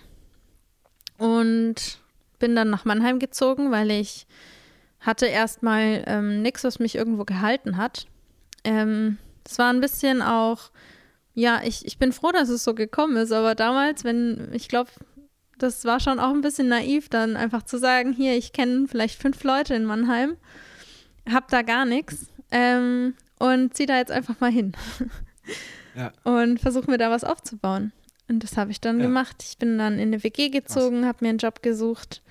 Und bin dann nach Mannheim gezogen, weil ich hatte erstmal ähm, nichts, was mich irgendwo gehalten hat. Ähm, Das war ein bisschen auch, ja, ich, ich bin froh, dass es so gekommen ist, aber damals, wenn, ich glaube, das war schon auch ein bisschen naiv, dann einfach zu sagen, hier, ich kenne vielleicht fünf Leute in Mannheim, hab da gar nichts ähm, und zieh da jetzt einfach mal hin. Ja. Und versuche mir da was aufzubauen. Und das habe ich dann ja. gemacht. Ich bin dann in eine WG gezogen, habe mir einen Job gesucht,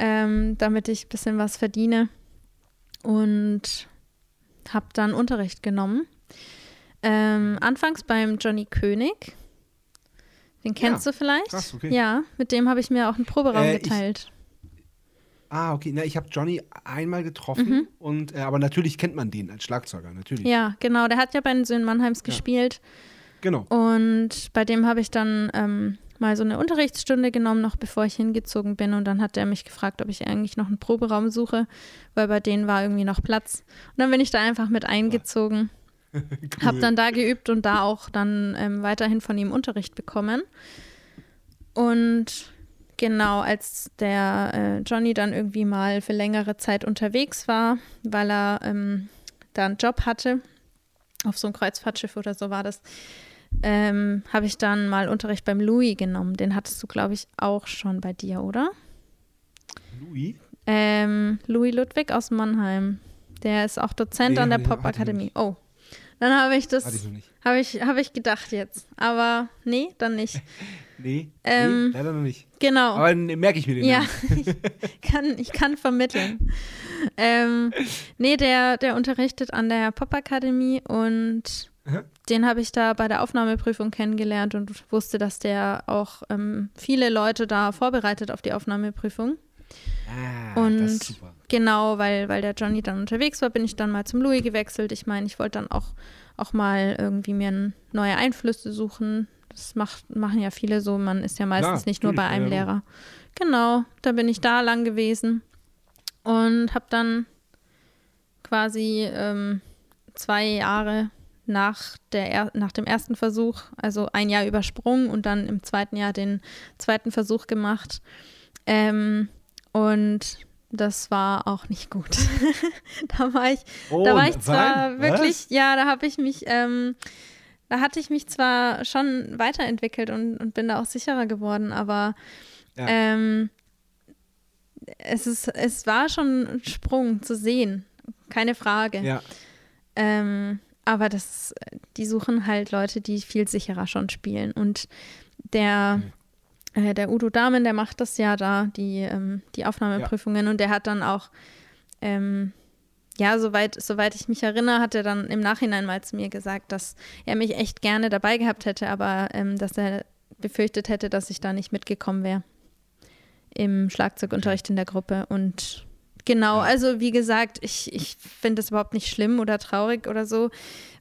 ähm, damit ich ein bisschen was verdiene. Und habe dann Unterricht genommen. Ähm, anfangs beim Johnny König. Den kennst ja, du vielleicht? Krass, okay. Ja, mit dem habe ich mir auch einen Proberaum äh, geteilt. Ah, okay. Na, ich habe Johnny einmal getroffen mhm. und äh, aber natürlich kennt man den als Schlagzeuger, natürlich. Ja, genau. Der hat ja bei den Söhnen Mannheims ja. gespielt. Genau. Und bei dem habe ich dann ähm, mal so eine Unterrichtsstunde genommen, noch bevor ich hingezogen bin. Und dann hat er mich gefragt, ob ich eigentlich noch einen Proberaum suche, weil bei denen war irgendwie noch Platz. Und dann bin ich da einfach mit eingezogen. cool. Habe dann da geübt und da auch dann ähm, weiterhin von ihm Unterricht bekommen. Und genau, als der äh, Johnny dann irgendwie mal für längere Zeit unterwegs war, weil er ähm, da einen Job hatte, auf so einem Kreuzfahrtschiff oder so war das, ähm, habe ich dann mal Unterricht beim Louis genommen. Den hattest du, glaube ich, auch schon bei dir, oder? Louis? Ähm, Louis Ludwig aus Mannheim. Der ist auch Dozent nee, an der Popakademie. Oh. Dann habe ich das. Habe ich, hab ich gedacht jetzt. Aber nee, dann nicht. nee, ähm, nee, leider noch nicht. Genau. Aber merke ich mir den. Ja, ich, kann, ich kann vermitteln. ähm, nee, der, der unterrichtet an der Popakademie und den habe ich da bei der Aufnahmeprüfung kennengelernt und wusste, dass der auch ähm, viele Leute da vorbereitet auf die Aufnahmeprüfung. Ah, und das ist super. genau, weil, weil der Johnny dann unterwegs war, bin ich dann mal zum Louis gewechselt. Ich meine, ich wollte dann auch, auch mal irgendwie mir neue Einflüsse suchen. Das macht, machen ja viele so. Man ist ja meistens Klar, nicht nur bei einem ja, Lehrer. Genau, da bin ich da lang gewesen und habe dann quasi ähm, zwei Jahre nach, der, nach dem ersten Versuch, also ein Jahr übersprungen und dann im zweiten Jahr den zweiten Versuch gemacht. Ähm, und das war auch nicht gut. da war ich, oh, da war ich zwar nein, wirklich, ja, da habe ich mich, ähm, da hatte ich mich zwar schon weiterentwickelt und, und bin da auch sicherer geworden, aber ja. ähm, es, ist, es war schon ein Sprung zu sehen, keine Frage. Ja. Ähm, aber das, die suchen halt Leute, die viel sicherer schon spielen. Und der, mhm. äh, der Udo Dahmen, der macht das ja da, die, ähm, die Aufnahmeprüfungen. Ja. Und der hat dann auch, ähm, ja, soweit, soweit ich mich erinnere, hat er dann im Nachhinein mal zu mir gesagt, dass er mich echt gerne dabei gehabt hätte, aber ähm, dass er befürchtet hätte, dass ich da nicht mitgekommen wäre im Schlagzeugunterricht in der Gruppe. Und Genau, also wie gesagt, ich, ich finde das überhaupt nicht schlimm oder traurig oder so,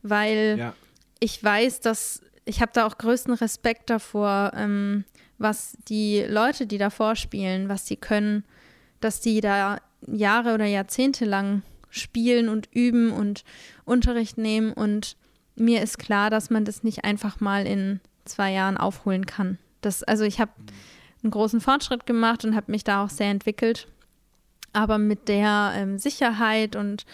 weil ja. ich weiß, dass ich habe da auch größten Respekt davor, ähm, was die Leute, die da vorspielen, was sie können, dass die da Jahre oder Jahrzehnte lang spielen und üben und Unterricht nehmen und mir ist klar, dass man das nicht einfach mal in zwei Jahren aufholen kann. Das, also ich habe einen großen Fortschritt gemacht und habe mich da auch sehr entwickelt aber mit der ähm, Sicherheit und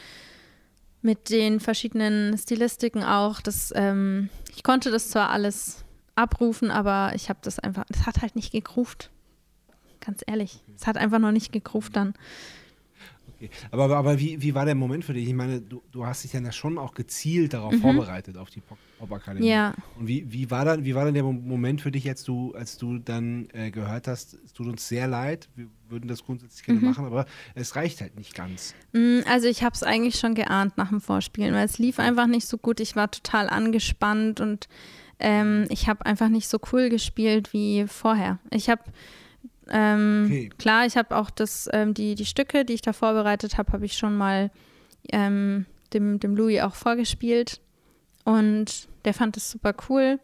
mit den verschiedenen Stilistiken auch, das, ähm, ich konnte das zwar alles abrufen, aber ich habe das einfach, es hat halt nicht gegruft. Ganz ehrlich, es hat einfach noch nicht gegruft dann. Okay. Aber, aber wie, wie war der Moment für dich? Ich meine, du, du hast dich ja schon auch gezielt darauf mhm. vorbereitet, auf die Pop-Akademie. Ja. Und wie, wie, war dann, wie war dann der Moment für dich, als du, als du dann äh, gehört hast, es tut uns sehr leid, wir würden das grundsätzlich gerne mhm. machen, aber es reicht halt nicht ganz. Mm, also ich habe es eigentlich schon geahnt nach dem Vorspielen, weil es lief einfach nicht so gut. Ich war total angespannt und ähm, ich habe einfach nicht so cool gespielt wie vorher. Ich habe ähm, okay. Klar, ich habe auch das, ähm, die, die Stücke, die ich da vorbereitet habe, habe ich schon mal ähm, dem, dem Louis auch vorgespielt. Und der fand es super cool.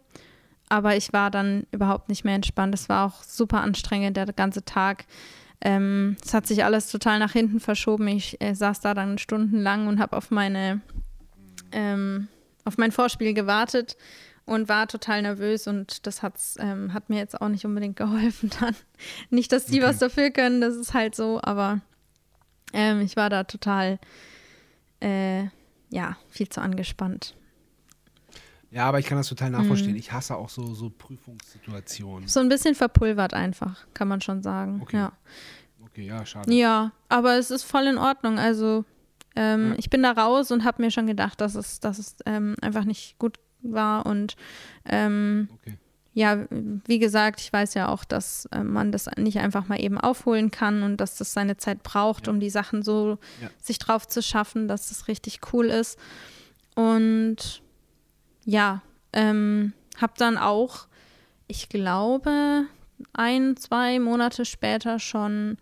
Aber ich war dann überhaupt nicht mehr entspannt. Es war auch super anstrengend, der ganze Tag. Ähm, es hat sich alles total nach hinten verschoben. Ich äh, saß da dann stundenlang und habe auf meine ähm, auf mein Vorspiel gewartet und war total nervös und das hat's, ähm, hat mir jetzt auch nicht unbedingt geholfen dann. Nicht, dass die okay. was dafür können, das ist halt so, aber ähm, ich war da total, äh, ja, viel zu angespannt. Ja, aber ich kann das total nachvollziehen. Ich hasse auch so, so Prüfungssituationen. So ein bisschen verpulvert einfach, kann man schon sagen. Okay. Ja. Okay, ja, schade. ja, aber es ist voll in Ordnung. Also ähm, Ja. ich bin da raus und habe mir schon gedacht, dass es, dass es ähm, einfach nicht gut war. Und ähm, Okay. ja, wie gesagt, ich weiß ja auch, dass äh, man das nicht einfach mal eben aufholen kann und dass das seine Zeit braucht, Ja. um die Sachen so Ja. sich drauf zu schaffen, dass das richtig cool ist. Und ja, ähm, habe dann auch, ich glaube, ein, zwei Monate später schon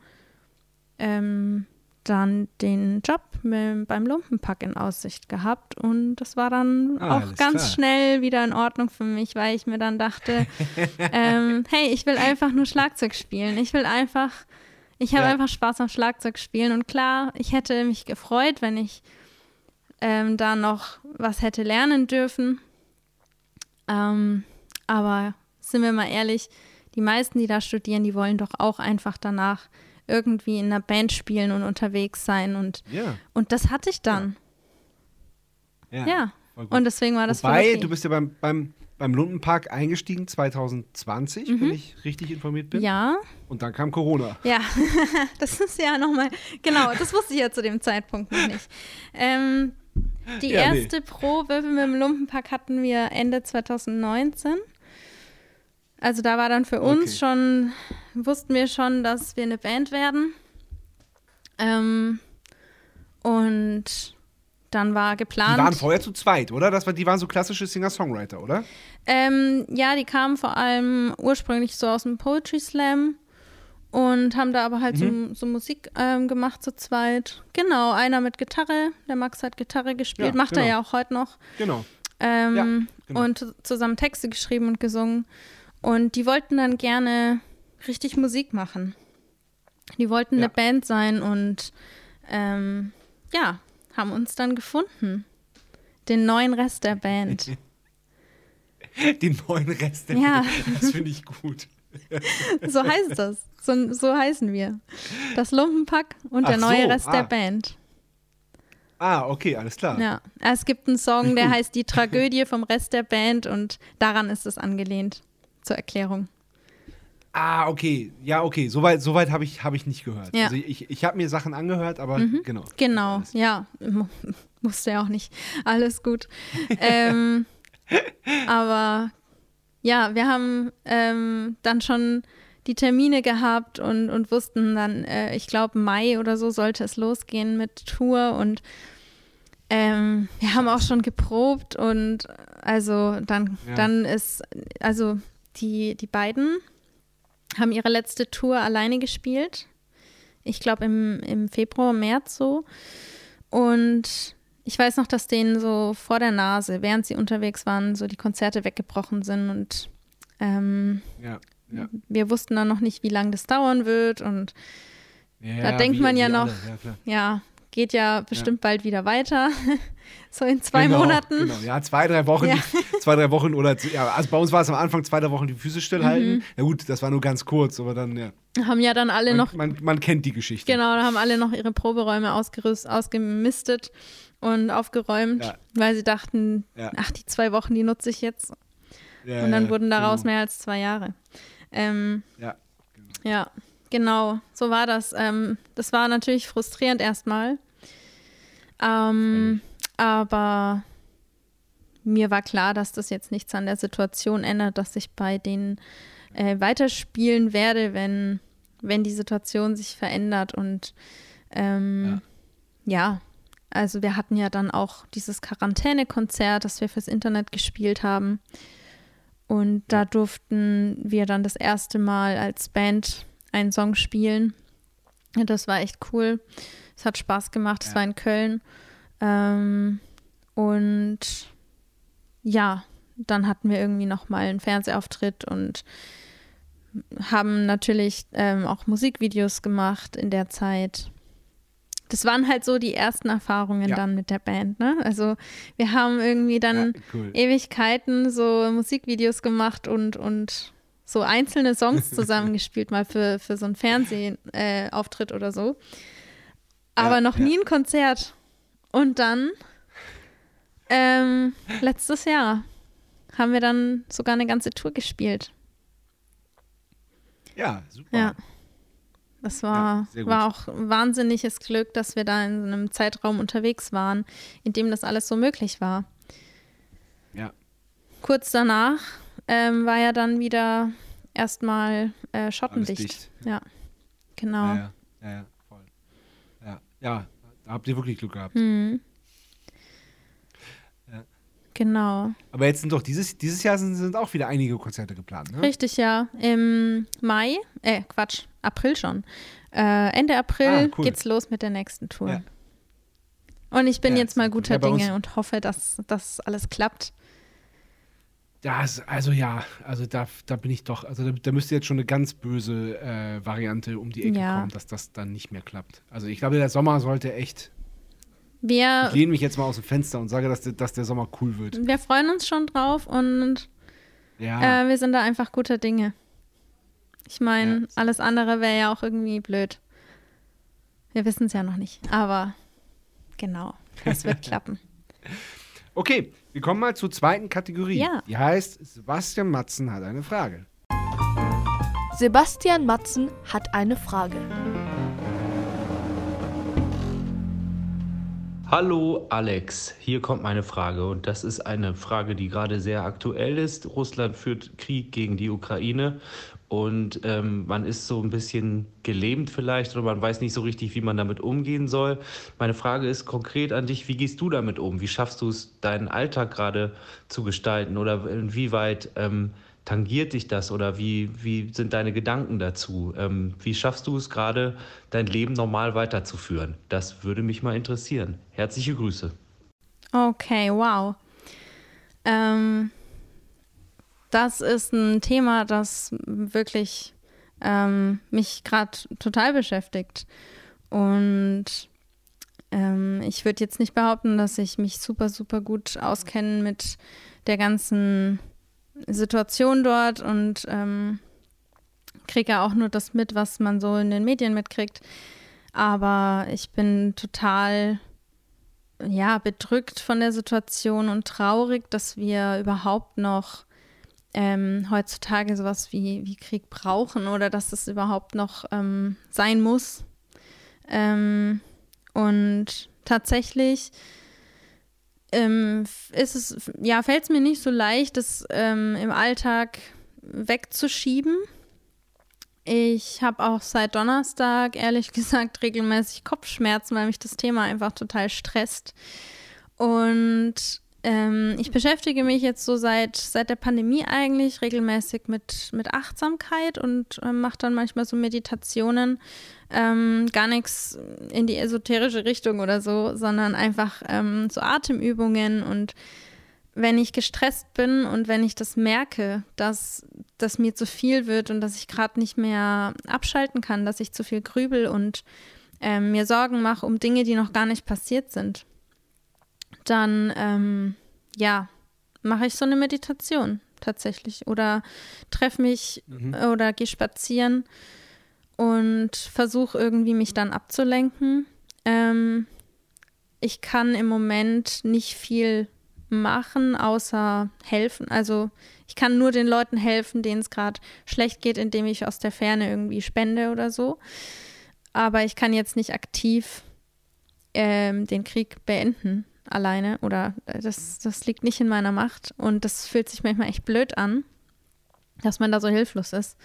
ähm, dann den Job mit, beim Lumpenpack in Aussicht gehabt und das war dann Ah, auch ganz klar. schnell wieder in Ordnung für mich, weil ich mir dann dachte, ähm, hey, ich will einfach nur Schlagzeug spielen. Ich will einfach, ich habe Ja. einfach Spaß am Schlagzeug spielen und klar, ich hätte mich gefreut, wenn ich ähm, da noch was hätte lernen dürfen. Ähm, aber sind wir mal ehrlich, die meisten, die da studieren, die wollen doch auch einfach danach irgendwie in einer Band spielen und unterwegs sein und, Ja. und das hatte ich dann. Ja. Ja. Und deswegen war das Wobei, du bist ja beim, beim, beim Lundenpark eingestiegen 2020, wenn ich richtig informiert bin. Mhm. Ja, Und dann kam Corona. ja, das ist ja nochmal, genau, das wusste ich ja zu dem Zeitpunkt noch nicht. Ähm, die Ja, nee. erste Probe mit dem Lumpenpack hatten wir Ende 2019. Also da war dann für uns Okay. schon, wussten wir schon, dass wir eine Band werden. Ähm, und dann war Die geplant. waren vorher zu zweit, oder? Das war, die waren so klassische Singer-Songwriter, oder? Ähm, ja, die kamen vor allem ursprünglich so aus dem Poetry Slam und haben da aber halt so, so Musik ähm, gemacht zu zweit. Genau, einer mit Gitarre, der Max hat Gitarre gespielt, Ja, macht er genau. ja auch heute noch. Genau. Ähm, Ja, genau. Und zu- zusammen Texte geschrieben und gesungen. Und die wollten dann gerne richtig Musik machen. Die wollten Ja. eine Band sein und ähm, ja, haben uns dann gefunden. Den neuen Rest der Band. Den neuen Rest. Der Ja. Das finde ich gut. So heißt das. So, so heißen wir. Das Lumpenpack und der Ach neue so, Rest ah. der Band. Ah, okay, alles klar. Ja. Es gibt einen Song, der heißt Die Tragödie vom Rest der Band und daran ist es angelehnt. Zur Erklärung. Ah, okay. Ja, okay. Soweit so habe ich, hab ich nicht gehört. Ja. Also ich, ich habe mir Sachen angehört, aber genau. Genau, Alles. ja. Mu- Musste ja auch nicht. Alles gut. ähm, aber ja, wir haben ähm, dann schon die Termine gehabt und, und wussten dann, äh, ich glaube, Mai oder so sollte es losgehen mit Tour und ähm, wir haben auch schon geprobt und also dann, Ja. dann ist, also die, die beiden haben ihre letzte Tour alleine gespielt. Ich glaube im, im Februar, März so. Und ich weiß noch, dass denen so vor der Nase, während sie unterwegs waren, so die Konzerte weggebrochen sind und ähm, Ja, ja. wir wussten dann noch nicht, wie lange das dauern wird und ja Da denkt wie- man ja noch, alle. Ja, ja, geht ja bestimmt bald wieder weiter. so in zwei genau, Monaten. Genau. Ja, zwei, drei Wochen, Ja. Die, zwei, drei Wochen oder ja, also bei uns war es am Anfang zwei, drei Wochen die Füße stillhalten. Mhm. Na gut, das war nur ganz kurz, aber dann, ja. Haben ja dann alle Man, noch man, man kennt die Geschichte. Genau, da haben alle noch ihre Proberäume ausgerüst, ausgemistet und aufgeräumt, Ja. weil sie dachten, Ja. ach, die zwei Wochen, die nutze ich jetzt. Ja, Und dann ja, wurden daraus genau. mehr als zwei Jahre. Ähm, Ja. ja, genau, so war das. Ähm, das war natürlich frustrierend erstmal. Ähm, aber mir war klar, dass das jetzt nichts an der Situation ändert, dass ich bei denen äh, weiterspielen werde, wenn, wenn die Situation sich verändert. Und ähm, ja. also wir hatten ja dann auch dieses Quarantänekonzert, das wir fürs Internet gespielt haben. Und da durften wir dann das erste Mal als Band einen Song spielen. Das war echt cool. Es hat Spaß gemacht. Es Ja. war in Köln. Ähm, und ja, dann hatten wir irgendwie noch mal einen Fernsehauftritt und haben natürlich ähm, auch Musikvideos gemacht in der Zeit. Das waren halt so die ersten Erfahrungen Ja. dann mit der Band. Ne? Also wir haben irgendwie dann Ja, cool. Ewigkeiten so Musikvideos gemacht und, und so einzelne Songs zusammengespielt, mal für, für so einen Fernsehauftritt äh, oder so. Aber Ja, noch ja. nie ein Konzert. Und dann ähm, letztes Jahr haben wir dann sogar eine ganze Tour gespielt. Ja, super. Ja. Das war, Ja, war auch ein wahnsinniges Glück, dass wir da in so einem Zeitraum unterwegs waren, in dem das alles so möglich war. Ja. Kurz danach ähm, war ja dann wieder erstmal äh, schottendicht. dicht. Ja, genau. Ja, ja, ja, voll. Ja, ja, da habt ihr wirklich Glück gehabt. Mhm. Ja. Genau. Aber jetzt sind doch dieses, dieses Jahr sind, sind auch wieder einige Konzerte geplant, ne? Richtig, ja. Im Mai, äh, Quatsch, April schon. Äh, Ende April Ah, cool. geht's los mit der nächsten Tour. Ja. Und ich bin Ja, jetzt mal guter Dinge und hoffe, dass das alles klappt. Das, also ja, also da, da bin ich doch, also da, da müsste jetzt schon eine ganz böse äh, Variante um die Ecke Ja. kommen, dass das dann nicht mehr klappt. Also ich glaube, der Sommer sollte echt, Wir, ich lehne mich jetzt mal aus dem Fenster und sage, dass, der- dass der Sommer cool wird. wir freuen uns schon drauf und Ja, äh, wir sind da einfach guter Dinge. Ich meine, Ja. alles andere wäre ja auch irgendwie blöd. Wir wissen es ja noch nicht, aber genau, es wird klappen. okay, wir kommen mal zur zweiten Kategorie. Ja. Die heißt, Sebastian Matzen hat eine Frage. Sebastian Matzen hat eine Frage. Hallo Alex, hier kommt meine Frage und das ist eine Frage, die gerade sehr aktuell ist. Russland führt Krieg gegen die Ukraine und ähm, man ist so ein bisschen gelähmt vielleicht oder man weiß nicht so richtig, wie man damit umgehen soll. Meine Frage ist konkret an dich, wie gehst du damit um? Wie schaffst du es, deinen Alltag gerade zu gestalten oder inwieweit ähm, tangiert dich das oder wie, wie sind deine Gedanken dazu? Ähm, wie schaffst du es gerade, dein Leben normal weiterzuführen? Das würde mich mal interessieren. Herzliche Grüße. Okay, wow. Ähm, das ist ein Thema, das wirklich ähm, mich gerade total beschäftigt. Und ähm, ich würde jetzt nicht behaupten, dass ich mich super, super gut auskenne mit der ganzen Situation dort und ähm, kriege ja auch nur das mit, was man so in den Medien mitkriegt. Aber ich bin total ja, bedrückt von der Situation und traurig, dass wir überhaupt noch ähm, heutzutage sowas wie, wie Krieg brauchen oder dass es überhaupt noch ähm, sein muss. Ähm, und tatsächlich ähm, ist es, ja, fällt es mir nicht so leicht, das ähm, im Alltag wegzuschieben. Ich habe auch seit Donnerstag, ehrlich gesagt, regelmäßig Kopfschmerzen, weil mich das Thema einfach total stresst. Und ähm, ich beschäftige mich jetzt so seit, seit der Pandemie eigentlich regelmäßig mit, mit Achtsamkeit und ähm, mache dann manchmal so Meditationen. Ähm, gar nichts in die esoterische Richtung oder so, sondern einfach ähm, so Atemübungen und wenn ich gestresst bin und wenn ich das merke, dass das mir zu viel wird und dass ich gerade nicht mehr abschalten kann, dass ich zu viel grübel und ähm, mir Sorgen mache um Dinge, die noch gar nicht passiert sind, dann ähm, ja, mache ich so eine Meditation tatsächlich oder treffe mich Mhm. oder gehe spazieren und versuche irgendwie mich dann abzulenken. Ähm, ich kann im Moment nicht viel machen, außer helfen. Also ich kann nur den Leuten helfen, denen es gerade schlecht geht, indem ich aus der Ferne irgendwie spende oder so. Aber ich kann jetzt nicht aktiv ähm, den Krieg beenden alleine oder äh, das, das liegt nicht in meiner Macht und das fühlt sich manchmal echt blöd an, dass man da so hilflos ist.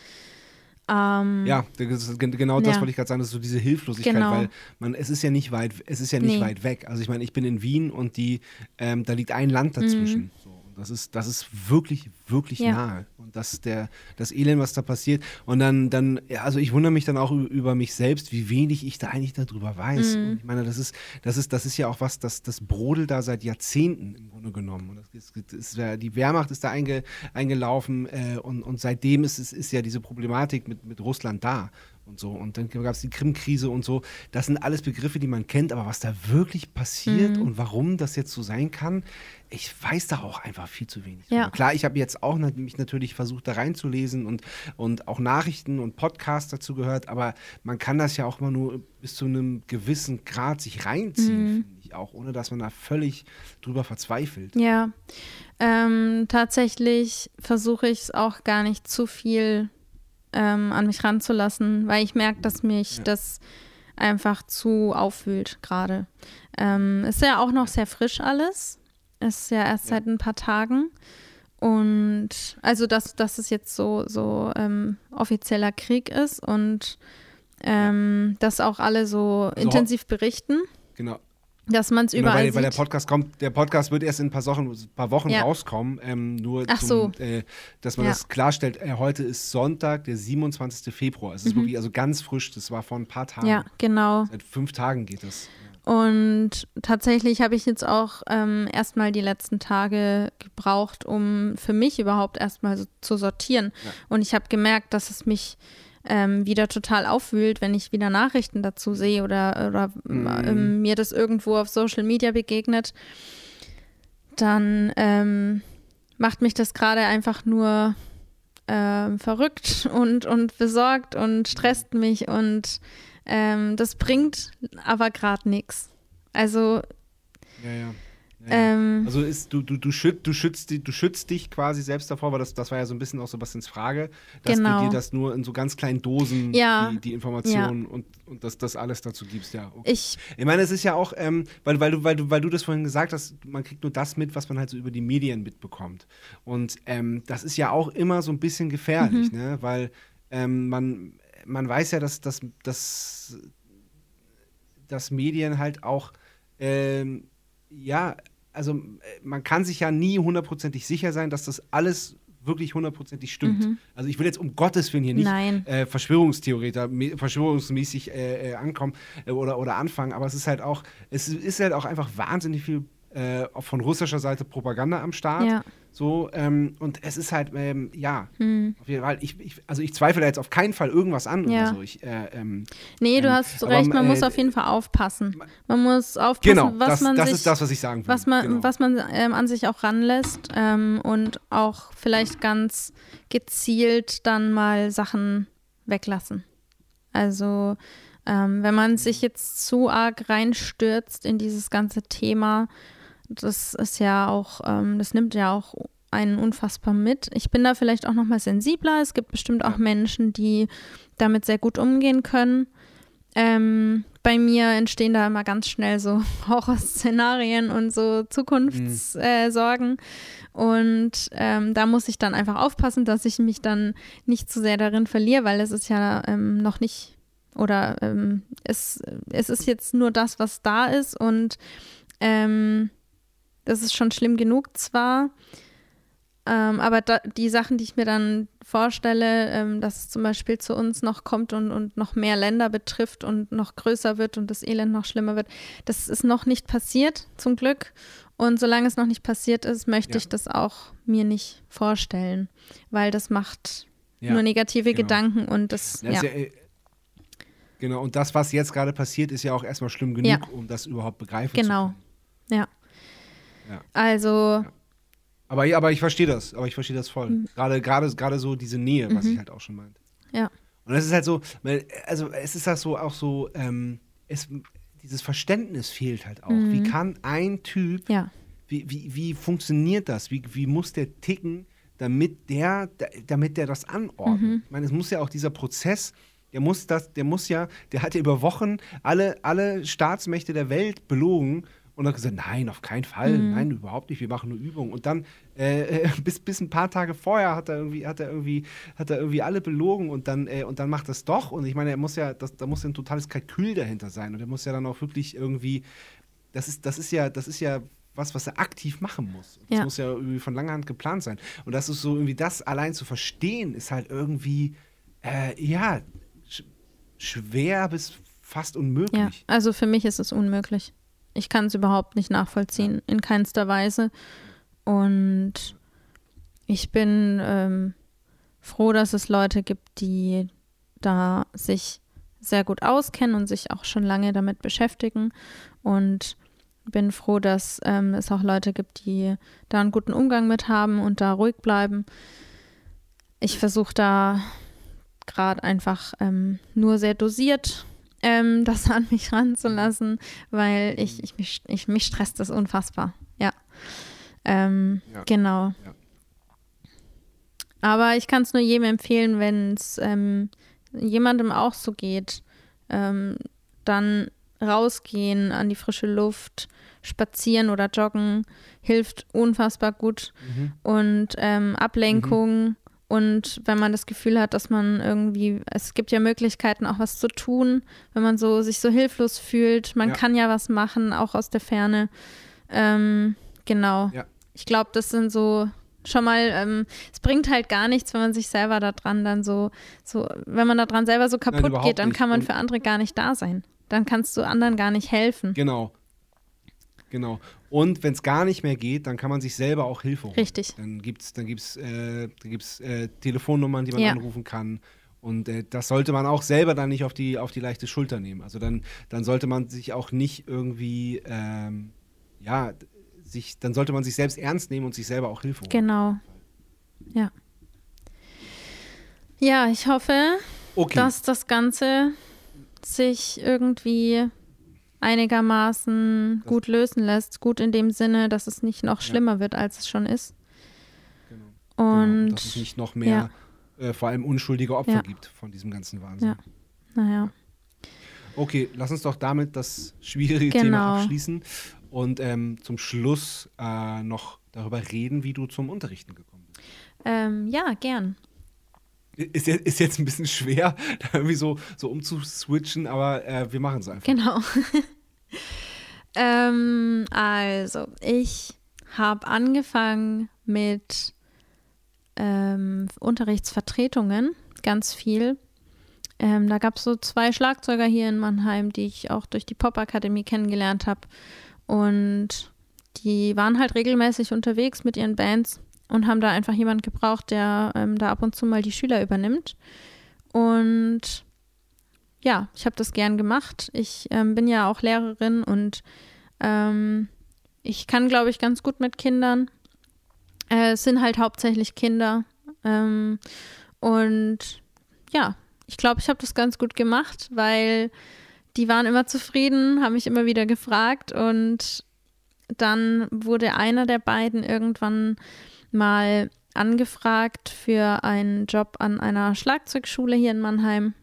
Ähm, Ja, das genau das Ja. wollte ich gerade sagen, das ist so diese Hilflosigkeit, Genau. weil man, es ist ja nicht weit, es ist ja nicht Nee. weit weg. Also ich meine, ich bin in Wien und die, ähm, da liegt ein Land dazwischen. Mhm. Das ist, das ist wirklich, wirklich Ja. nahe. Und das ist der, das Elend, was da passiert. Und dann, dann, ja, also ich wundere mich dann auch über mich selbst, wie wenig ich da eigentlich darüber weiß. Mhm. Und ich meine, das ist, das ist, das ist ja auch was, das, das brodelt da seit Jahrzehnten im Grunde genommen. Und das ist, ist, die Wehrmacht ist da einge, eingelaufen äh, und, und seitdem ist, ist, ist ja diese Problematik mit, mit Russland da und so. Und dann gab es die Krim-Krise und so. Das sind alles Begriffe, die man kennt, aber was da wirklich passiert Mhm. und warum das jetzt so sein kann, ich weiß da auch einfach viel zu wenig. Ja. Klar, ich habe jetzt auch mich natürlich versucht, da reinzulesen und, und auch Nachrichten und Podcasts dazu gehört, aber man kann das ja auch mal nur bis zu einem gewissen Grad sich reinziehen, Mhm. finde ich. auch, ohne dass man da völlig drüber verzweifelt. Ja, ähm, tatsächlich versuche ich es auch gar nicht zu viel ähm, an mich ranzulassen, weil ich merke, dass mich Ja. das einfach zu aufwühlt gerade. Ähm, ist ja auch noch sehr frisch alles. Ist ja erst Ja. seit ein paar Tagen. Und also, dass, dass es jetzt so, so ähm, offizieller Krieg ist und ähm, dass auch alle so Also ho- intensiv berichten, Genau. Dass man es Genau, überall weil, weil der. Podcast kommt, der Podcast wird erst in ein paar Wochen, ein paar Wochen Ja. rauskommen. Ähm, nur Ach zum, so. äh, dass man Ja. das klarstellt. Äh, heute ist Sonntag, der 27. Februar. Es ist Mhm. wirklich also ganz frisch. Das war vor ein paar Tagen. Ja, genau. Seit fünf Tagen geht das. Und tatsächlich habe ich jetzt auch ähm, erstmal die letzten Tage gebraucht, um für mich überhaupt erstmal so zu sortieren. Ja. Und ich habe gemerkt, dass es mich ähm, wieder total aufwühlt, wenn ich wieder Nachrichten dazu sehe oder, oder ähm, mir das irgendwo auf Social Media begegnet. Dann ähm, macht mich das gerade einfach nur ähm, verrückt und, und besorgt und stresst mich und ähm, das bringt aber gerade nichts. Also, Ja, ja. Ja, ja. ähm, Also ist, du, du, du, schützt, du, schützt, du schützt dich quasi selbst davor, weil das, das war ja so ein bisschen auch Sebastians Frage, dass Genau. du dir das nur in so ganz kleinen Dosen, Ja. die, die Informationen und, und das, das alles dazu gibst, ja. Okay. ich, Ich meine, es ist ja auch, ähm, weil, weil, du, weil, du, weil du das vorhin gesagt hast, man kriegt nur das mit, was man halt so über die Medien mitbekommt. Und ähm, das ist ja auch immer so ein bisschen gefährlich, Mhm. ne? weil ähm, man, man weiß ja, dass, dass, dass, dass Medien halt auch, ähm, ja, also äh, man kann sich ja nie hundertprozentig sicher sein, dass das alles wirklich hundertprozentig stimmt. Also ich will jetzt um Gottes Willen hier nicht Mhm. Äh, Verschwörungstheoretiker, verschwörungsmäßig äh, äh, ankommen äh, oder, oder anfangen, aber es ist halt auch, es ist halt auch einfach wahnsinnig viel äh, von russischer Seite Propaganda am Start. Ja. So, ähm, und es ist halt, ähm, ja, hm. auf jeden Fall, ich, ich, also ich zweifle da jetzt auf keinen Fall irgendwas an Ja. oder so. Ich, äh, ähm, nee, du Ähm, hast recht, man äh, muss auf jeden Fall aufpassen. Man muss aufpassen, genau, was das, man das sich ist das, was ich sagen will. was man, genau. was man ähm, an sich auch ranlässt ähm, und auch vielleicht ganz gezielt dann mal Sachen weglassen. Also wenn man sich jetzt zu arg reinstürzt in dieses ganze Thema, das ist ja auch, ähm, das nimmt ja auch einen unfassbar mit. Ich bin da vielleicht auch noch mal sensibler. Es gibt bestimmt auch. Menschen, die damit sehr gut umgehen können. Ähm, bei mir entstehen da immer ganz schnell so Horrorszenarien und so Zukunftssorgen. und ähm, da muss ich dann einfach aufpassen, dass ich mich dann nicht zu sehr darin verliere, weil es ist ja ähm, noch nicht oder ähm, es, es ist jetzt nur das, was da ist und ähm, das ist schon schlimm genug zwar, ähm, aber da, die Sachen, die ich mir dann vorstelle, ähm, dass es zum Beispiel zu uns noch kommt und, und noch mehr Länder betrifft und noch größer wird und das Elend noch schlimmer wird, das ist noch nicht passiert, zum Glück. Und solange es noch nicht passiert ist, möchte Ja. ich das auch mir nicht vorstellen, weil das macht Ja, nur negative genau. Gedanken und das, Das ja. äh, genau, und das, was jetzt gerade passiert, ist ja auch erstmal schlimm genug, um das überhaupt begreifen Genau. zu können. Ja. Ja. Also, Aber, ja, aber ich verstehe das, aber ich verstehe das voll. Mhm. Gerade, gerade, gerade so diese Nähe, was Mhm. ich halt auch schon meinte. Ja. Und es ist halt so, also es ist das so auch so, ähm, es, dieses Verständnis fehlt halt auch. Mhm. Wie kann ein Typ, ja. wie, wie, wie funktioniert das? Wie, wie muss der ticken, damit der, da- damit der das anordnet? Mhm. Ich meine, es muss ja auch dieser Prozess, der muss das, der muss ja, der hat ja über Wochen alle, alle Staatsmächte der Welt belogen und hat gesagt, nein, auf keinen Fall, Mhm. nein, überhaupt nicht, wir machen nur Übungen. Und dann äh, äh, bis, bis ein paar Tage vorher hat er irgendwie, hat er irgendwie, hat er irgendwie alle belogen und dann, äh, und dann macht das doch. Und ich meine, er muss ja, das, da muss ja ein totales Kalkül dahinter sein. Und er muss ja dann auch wirklich irgendwie, das ist, das ist ja, das ist ja was, was er aktiv machen muss. Das Ja. muss ja irgendwie von langer Hand geplant sein. Und das ist so irgendwie das allein zu verstehen, ist halt irgendwie, äh, ja, sch schwer bis fast Ja, unmöglich. also für mich ist es unmöglich. Ich kann es überhaupt nicht nachvollziehen, in keinster Weise. Und ich bin ähm, froh, dass es Leute gibt, die da sich sehr gut auskennen und sich auch schon lange damit beschäftigen. Und bin froh, dass ähm, es auch Leute gibt, die da einen guten Umgang mit haben und da ruhig bleiben. Ich versuche da gerade einfach ähm, nur sehr dosiert ähm, das an mich ranzulassen, weil ich, ich, mich, ich mich stresst das unfassbar. Ja. Ähm, Ja. Genau. Ja. Aber ich kann es nur jedem empfehlen, wenn es ähm, jemandem auch so geht, ähm, dann rausgehen an die frische Luft, spazieren oder joggen hilft unfassbar gut Mhm. und ähm, Ablenkung und wenn man das Gefühl hat, dass man irgendwie, es gibt ja Möglichkeiten auch was zu tun, wenn man so sich so hilflos fühlt, man Ja. kann ja was machen, auch aus der Ferne. Ähm, genau. Ja. Ich glaube, das sind so schon mal, ähm, es bringt halt gar nichts, wenn man sich selber da dran dann so, so, wenn man da dran selber so kaputt überhaupt geht, dann nicht. kann man Und- für andere gar nicht da sein. Dann kannst du anderen gar nicht helfen. Genau. Genau. Und wenn es gar nicht mehr geht, dann kann man sich selber auch Hilfe holen. Richtig. Dann gibt es dann gibt's, äh, gibt's, äh, Telefonnummern, die man Ja. anrufen kann. Und äh, das sollte man auch selber dann nicht auf die, auf die leichte Schulter nehmen. Also dann, dann sollte man sich auch nicht irgendwie, ähm, ja, sich, dann sollte man sich selbst ernst nehmen und sich selber auch Hilfe holen. Genau. Ja. Ja, ich hoffe, Okay. dass das Ganze sich irgendwie einigermaßen gut lösen lässt. Gut in dem Sinne, dass es nicht noch schlimmer wird, als es schon ist. Genau. Und genau, dass es nicht noch mehr, äh, vor allem unschuldige Opfer Ja. gibt von diesem ganzen Wahnsinn. Ja. naja, Okay, lass uns doch damit das schwierige Genau. Thema abschließen und ähm, zum Schluss äh, noch darüber reden, wie du zum Unterrichten gekommen bist. ähm, ja, gern. Ist jetzt, ist jetzt ein bisschen schwer, da irgendwie so, so umzuswitchen, aber äh, wir machen es einfach. Genau. ähm, also, ich habe angefangen mit ähm, Unterrichtsvertretungen, ganz viel. Ähm, da gab es so zwei Schlagzeuger hier in Mannheim, die ich auch durch die Popakademie kennengelernt habe. Und die waren halt regelmäßig unterwegs mit ihren Bands und haben da einfach jemand gebraucht, der ähm, da ab und zu mal die Schüler übernimmt. Und ja, ich habe das gern gemacht. Ich ähm, bin ja auch Lehrerin und ähm, ich kann, glaube ich, ganz gut mit Kindern. Äh, es sind halt hauptsächlich Kinder. Ähm, und ja, ich glaube, ich habe das ganz gut gemacht, weil die waren immer zufrieden, haben mich immer wieder gefragt und dann wurde einer der beiden irgendwann mal angefragt für einen Job an einer Schlagzeugschule hier in Mannheim.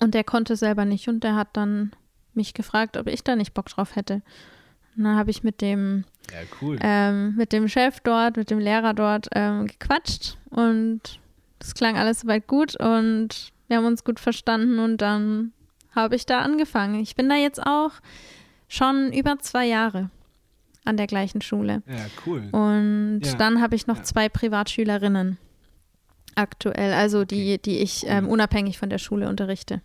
Und der konnte selber nicht und der hat dann mich gefragt, ob ich da nicht Bock drauf hätte. Und dann habe ich mit dem, Ja, cool. ähm, mit dem Chef dort, mit dem Lehrer dort ähm, gequatscht und es klang alles soweit gut und wir haben uns gut verstanden und dann habe ich da angefangen. Ich bin da jetzt auch schon über zwei Jahre an der gleichen Schule. ja, cool. Und Ja. dann habe ich noch Ja. zwei Privatschülerinnen aktuell, also die, die ich ähm, unabhängig von der Schule unterrichte.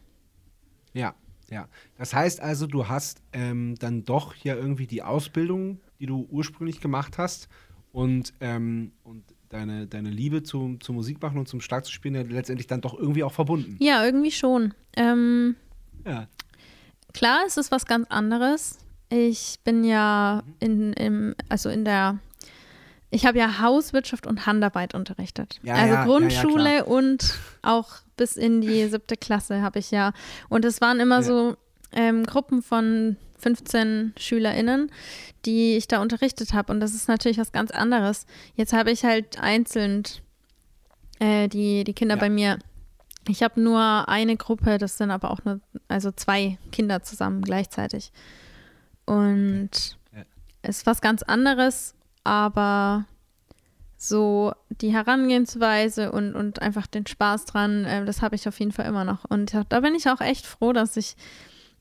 Ja, ja. Das heißt also, du hast ähm, dann doch ja irgendwie die Ausbildung, die du ursprünglich gemacht hast und, ähm, und deine, deine Liebe zum, zum Musikmachen und zum Schlagzeugspielen ja letztendlich dann doch irgendwie auch verbunden. Ja, irgendwie schon. Ähm, Ja. klar, es ist was ganz anderes. Ich bin ja in, im, also in der, ich habe ja Hauswirtschaft und Handarbeit unterrichtet. Ja, also ja, ja, ja, Grundschule klar. und auch bis in die siebte Klasse habe ich ja. Und es waren immer Ja. so ähm, Gruppen von 15 SchülerInnen, die ich da unterrichtet habe. Und das ist natürlich was ganz anderes. Jetzt habe ich halt einzeln äh, die, die Kinder Ja. bei mir. Ich habe nur eine Gruppe, das sind aber auch nur, also zwei Kinder zusammen gleichzeitig. Und Ja. es ist was ganz anderes, aber so die Herangehensweise und, und einfach den Spaß dran, äh, das habe ich auf jeden Fall immer noch. Und da bin ich auch echt froh, dass ich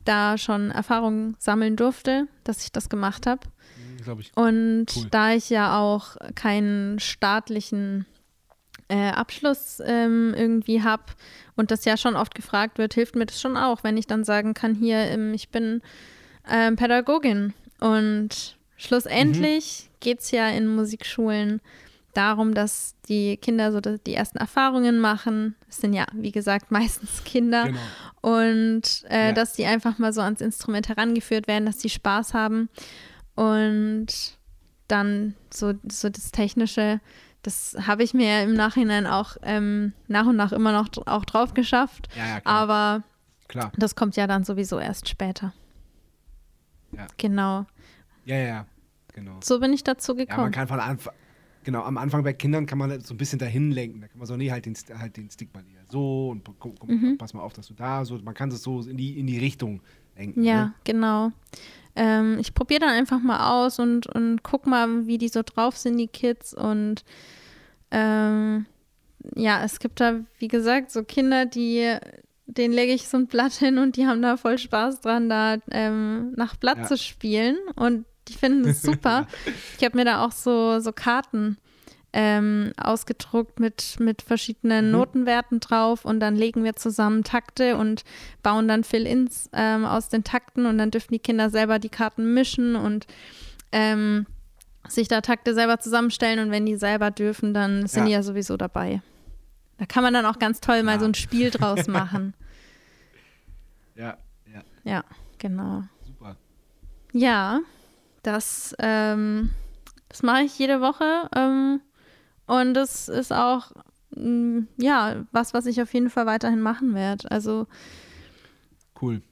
da schon Erfahrungen sammeln durfte, dass ich das gemacht habe. Ich. Und Cool. da ich ja auch keinen staatlichen äh, Abschluss ähm, irgendwie habe und das ja schon oft gefragt wird, hilft mir das schon auch, wenn ich dann sagen kann, hier, ähm, ich bin ähm, Pädagogin. Und schlussendlich geht es ja in Musikschulen darum, dass die Kinder so die ersten Erfahrungen machen. Es sind ja, wie gesagt, meistens Kinder. Genau. Und äh, Ja. dass die einfach mal so ans Instrument herangeführt werden, dass die Spaß haben. Und dann so, so das Technische, das habe ich mir im Nachhinein auch ähm, nach und nach immer noch auch drauf geschafft. Ja, ja, klar. Aber klar. Das kommt ja dann sowieso erst später. Ja. Genau. Ja, ja, genau. So bin ich dazu Ja, man gekommen. kann von Anfang, genau, am Anfang bei Kindern kann man so ein bisschen dahin lenken. Da kann man so, nee, halt den, halt den Stick mal hier so und guck, guck, Mhm. pass mal auf, dass du da so, man kann es so in die, in die Richtung lenken. ja, Ne? genau. Ähm, ich probiere dann einfach mal aus und, und guck mal, wie die so drauf sind, die Kids. Und ähm, ja, es gibt da, wie gesagt, so Kinder, die, denen lege ich so ein Blatt hin und die haben da voll Spaß dran, da ähm, nach Blatt Ja. zu spielen. Und die finden das super. ich habe mir da auch so, so Karten ähm, ausgedruckt mit, mit verschiedenen Mhm. Notenwerten drauf und dann legen wir zusammen Takte und bauen dann Fill-ins ähm, aus den Takten und dann dürfen die Kinder selber die Karten mischen und ähm, sich da Takte selber zusammenstellen und wenn die selber dürfen, dann sind Ja. die ja sowieso dabei. Da kann man dann auch ganz toll mal Ja. so ein Spiel draus machen. Ja, ja, ja, genau. super. Ja, das, ähm, das mache ich jede Woche. Ähm, und das ist auch, mm, ja, was, was ich auf jeden Fall weiterhin machen werde. Also Cool.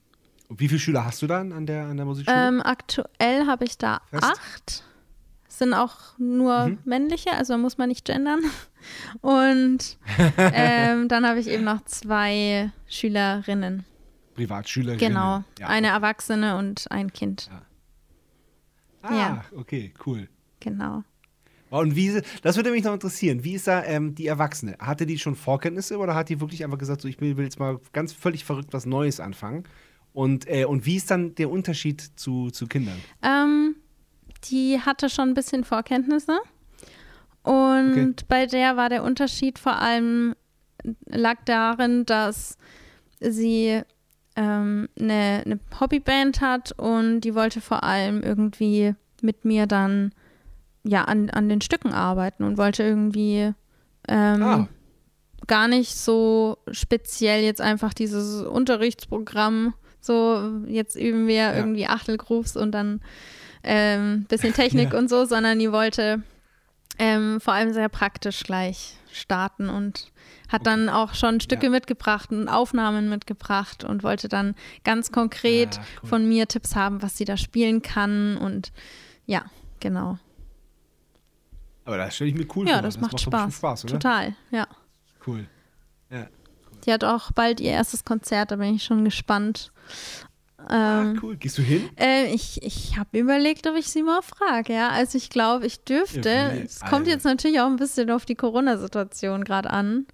Und wie viele Schüler hast du dann an der, an der Musikschule? ähm, aktuell habe ich da Fest? acht. Es sind auch nur Mhm. männliche, also muss man nicht gendern. Und ähm, dann habe ich eben noch zwei Schülerinnen. Privatschülerinnen. Genau. Ja. Eine Erwachsene und ein Kind. Ah, ja. okay, cool. Genau. Und wie, das würde mich noch interessieren. Wie ist da ähm, die Erwachsene? Hatte die schon Vorkenntnisse oder hat die wirklich einfach gesagt, so, ich will will jetzt mal ganz völlig verrückt was Neues anfangen? Und, äh, und wie ist dann der Unterschied zu, zu Kindern? Ähm, die hatte schon ein bisschen Vorkenntnisse. Und Okay. bei der war der Unterschied vor allem, lag darin, dass sie ähm, eine, eine Hobbyband hat und die wollte vor allem irgendwie mit mir dann ja an, an den Stücken arbeiten und wollte irgendwie ähm, Ah. gar nicht so speziell jetzt einfach dieses Unterrichtsprogramm, so jetzt üben wir irgendwie Achtelgrooves und dann ähm, bisschen Technik und so, sondern die wollte ähm, vor allem sehr praktisch gleich starten und hat dann auch schon Stücke Ja. mitgebracht und Aufnahmen mitgebracht und wollte dann ganz konkret Ah, cool. von mir Tipps haben, was sie da spielen kann und ja, genau. Aber das stelle ich mir cool Ja, vor. das, macht doch Spaß. Spaß, oder? Total, ja. Cool. Ja. Die hat auch bald ihr erstes Konzert, da bin ich schon gespannt. Ah, Ähm, cool. Gehst du hin? äh, ich ich habe überlegt, ob ich sie mal frage, ja. Also ich glaube, ich dürfte. Ja, es kommt jetzt natürlich auch ein bisschen auf die Corona-Situation gerade an.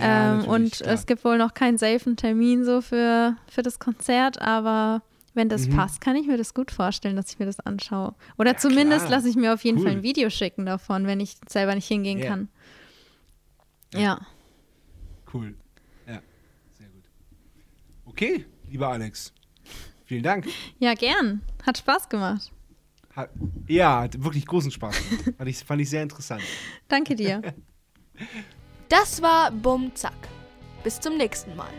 Ähm, natürlich, und klar. es gibt wohl noch keinen safen Termin so für, für das Konzert, aber wenn das Mhm. passt, kann ich mir das gut vorstellen, dass ich mir das anschaue. Oder zumindest klar. lasse ich mir auf jeden Cool. Fall ein Video schicken davon, wenn ich selber nicht hingehen Ja. kann. Ja. Cool. Ja, sehr gut. Okay, lieber Alex. Vielen Dank. Ja, gern. Hat Spaß gemacht. Hat, ja, hat wirklich großen Spaß gemacht. fand, ich, fand ich sehr interessant. Danke dir. Das war Bum Zack. Bis zum nächsten Mal.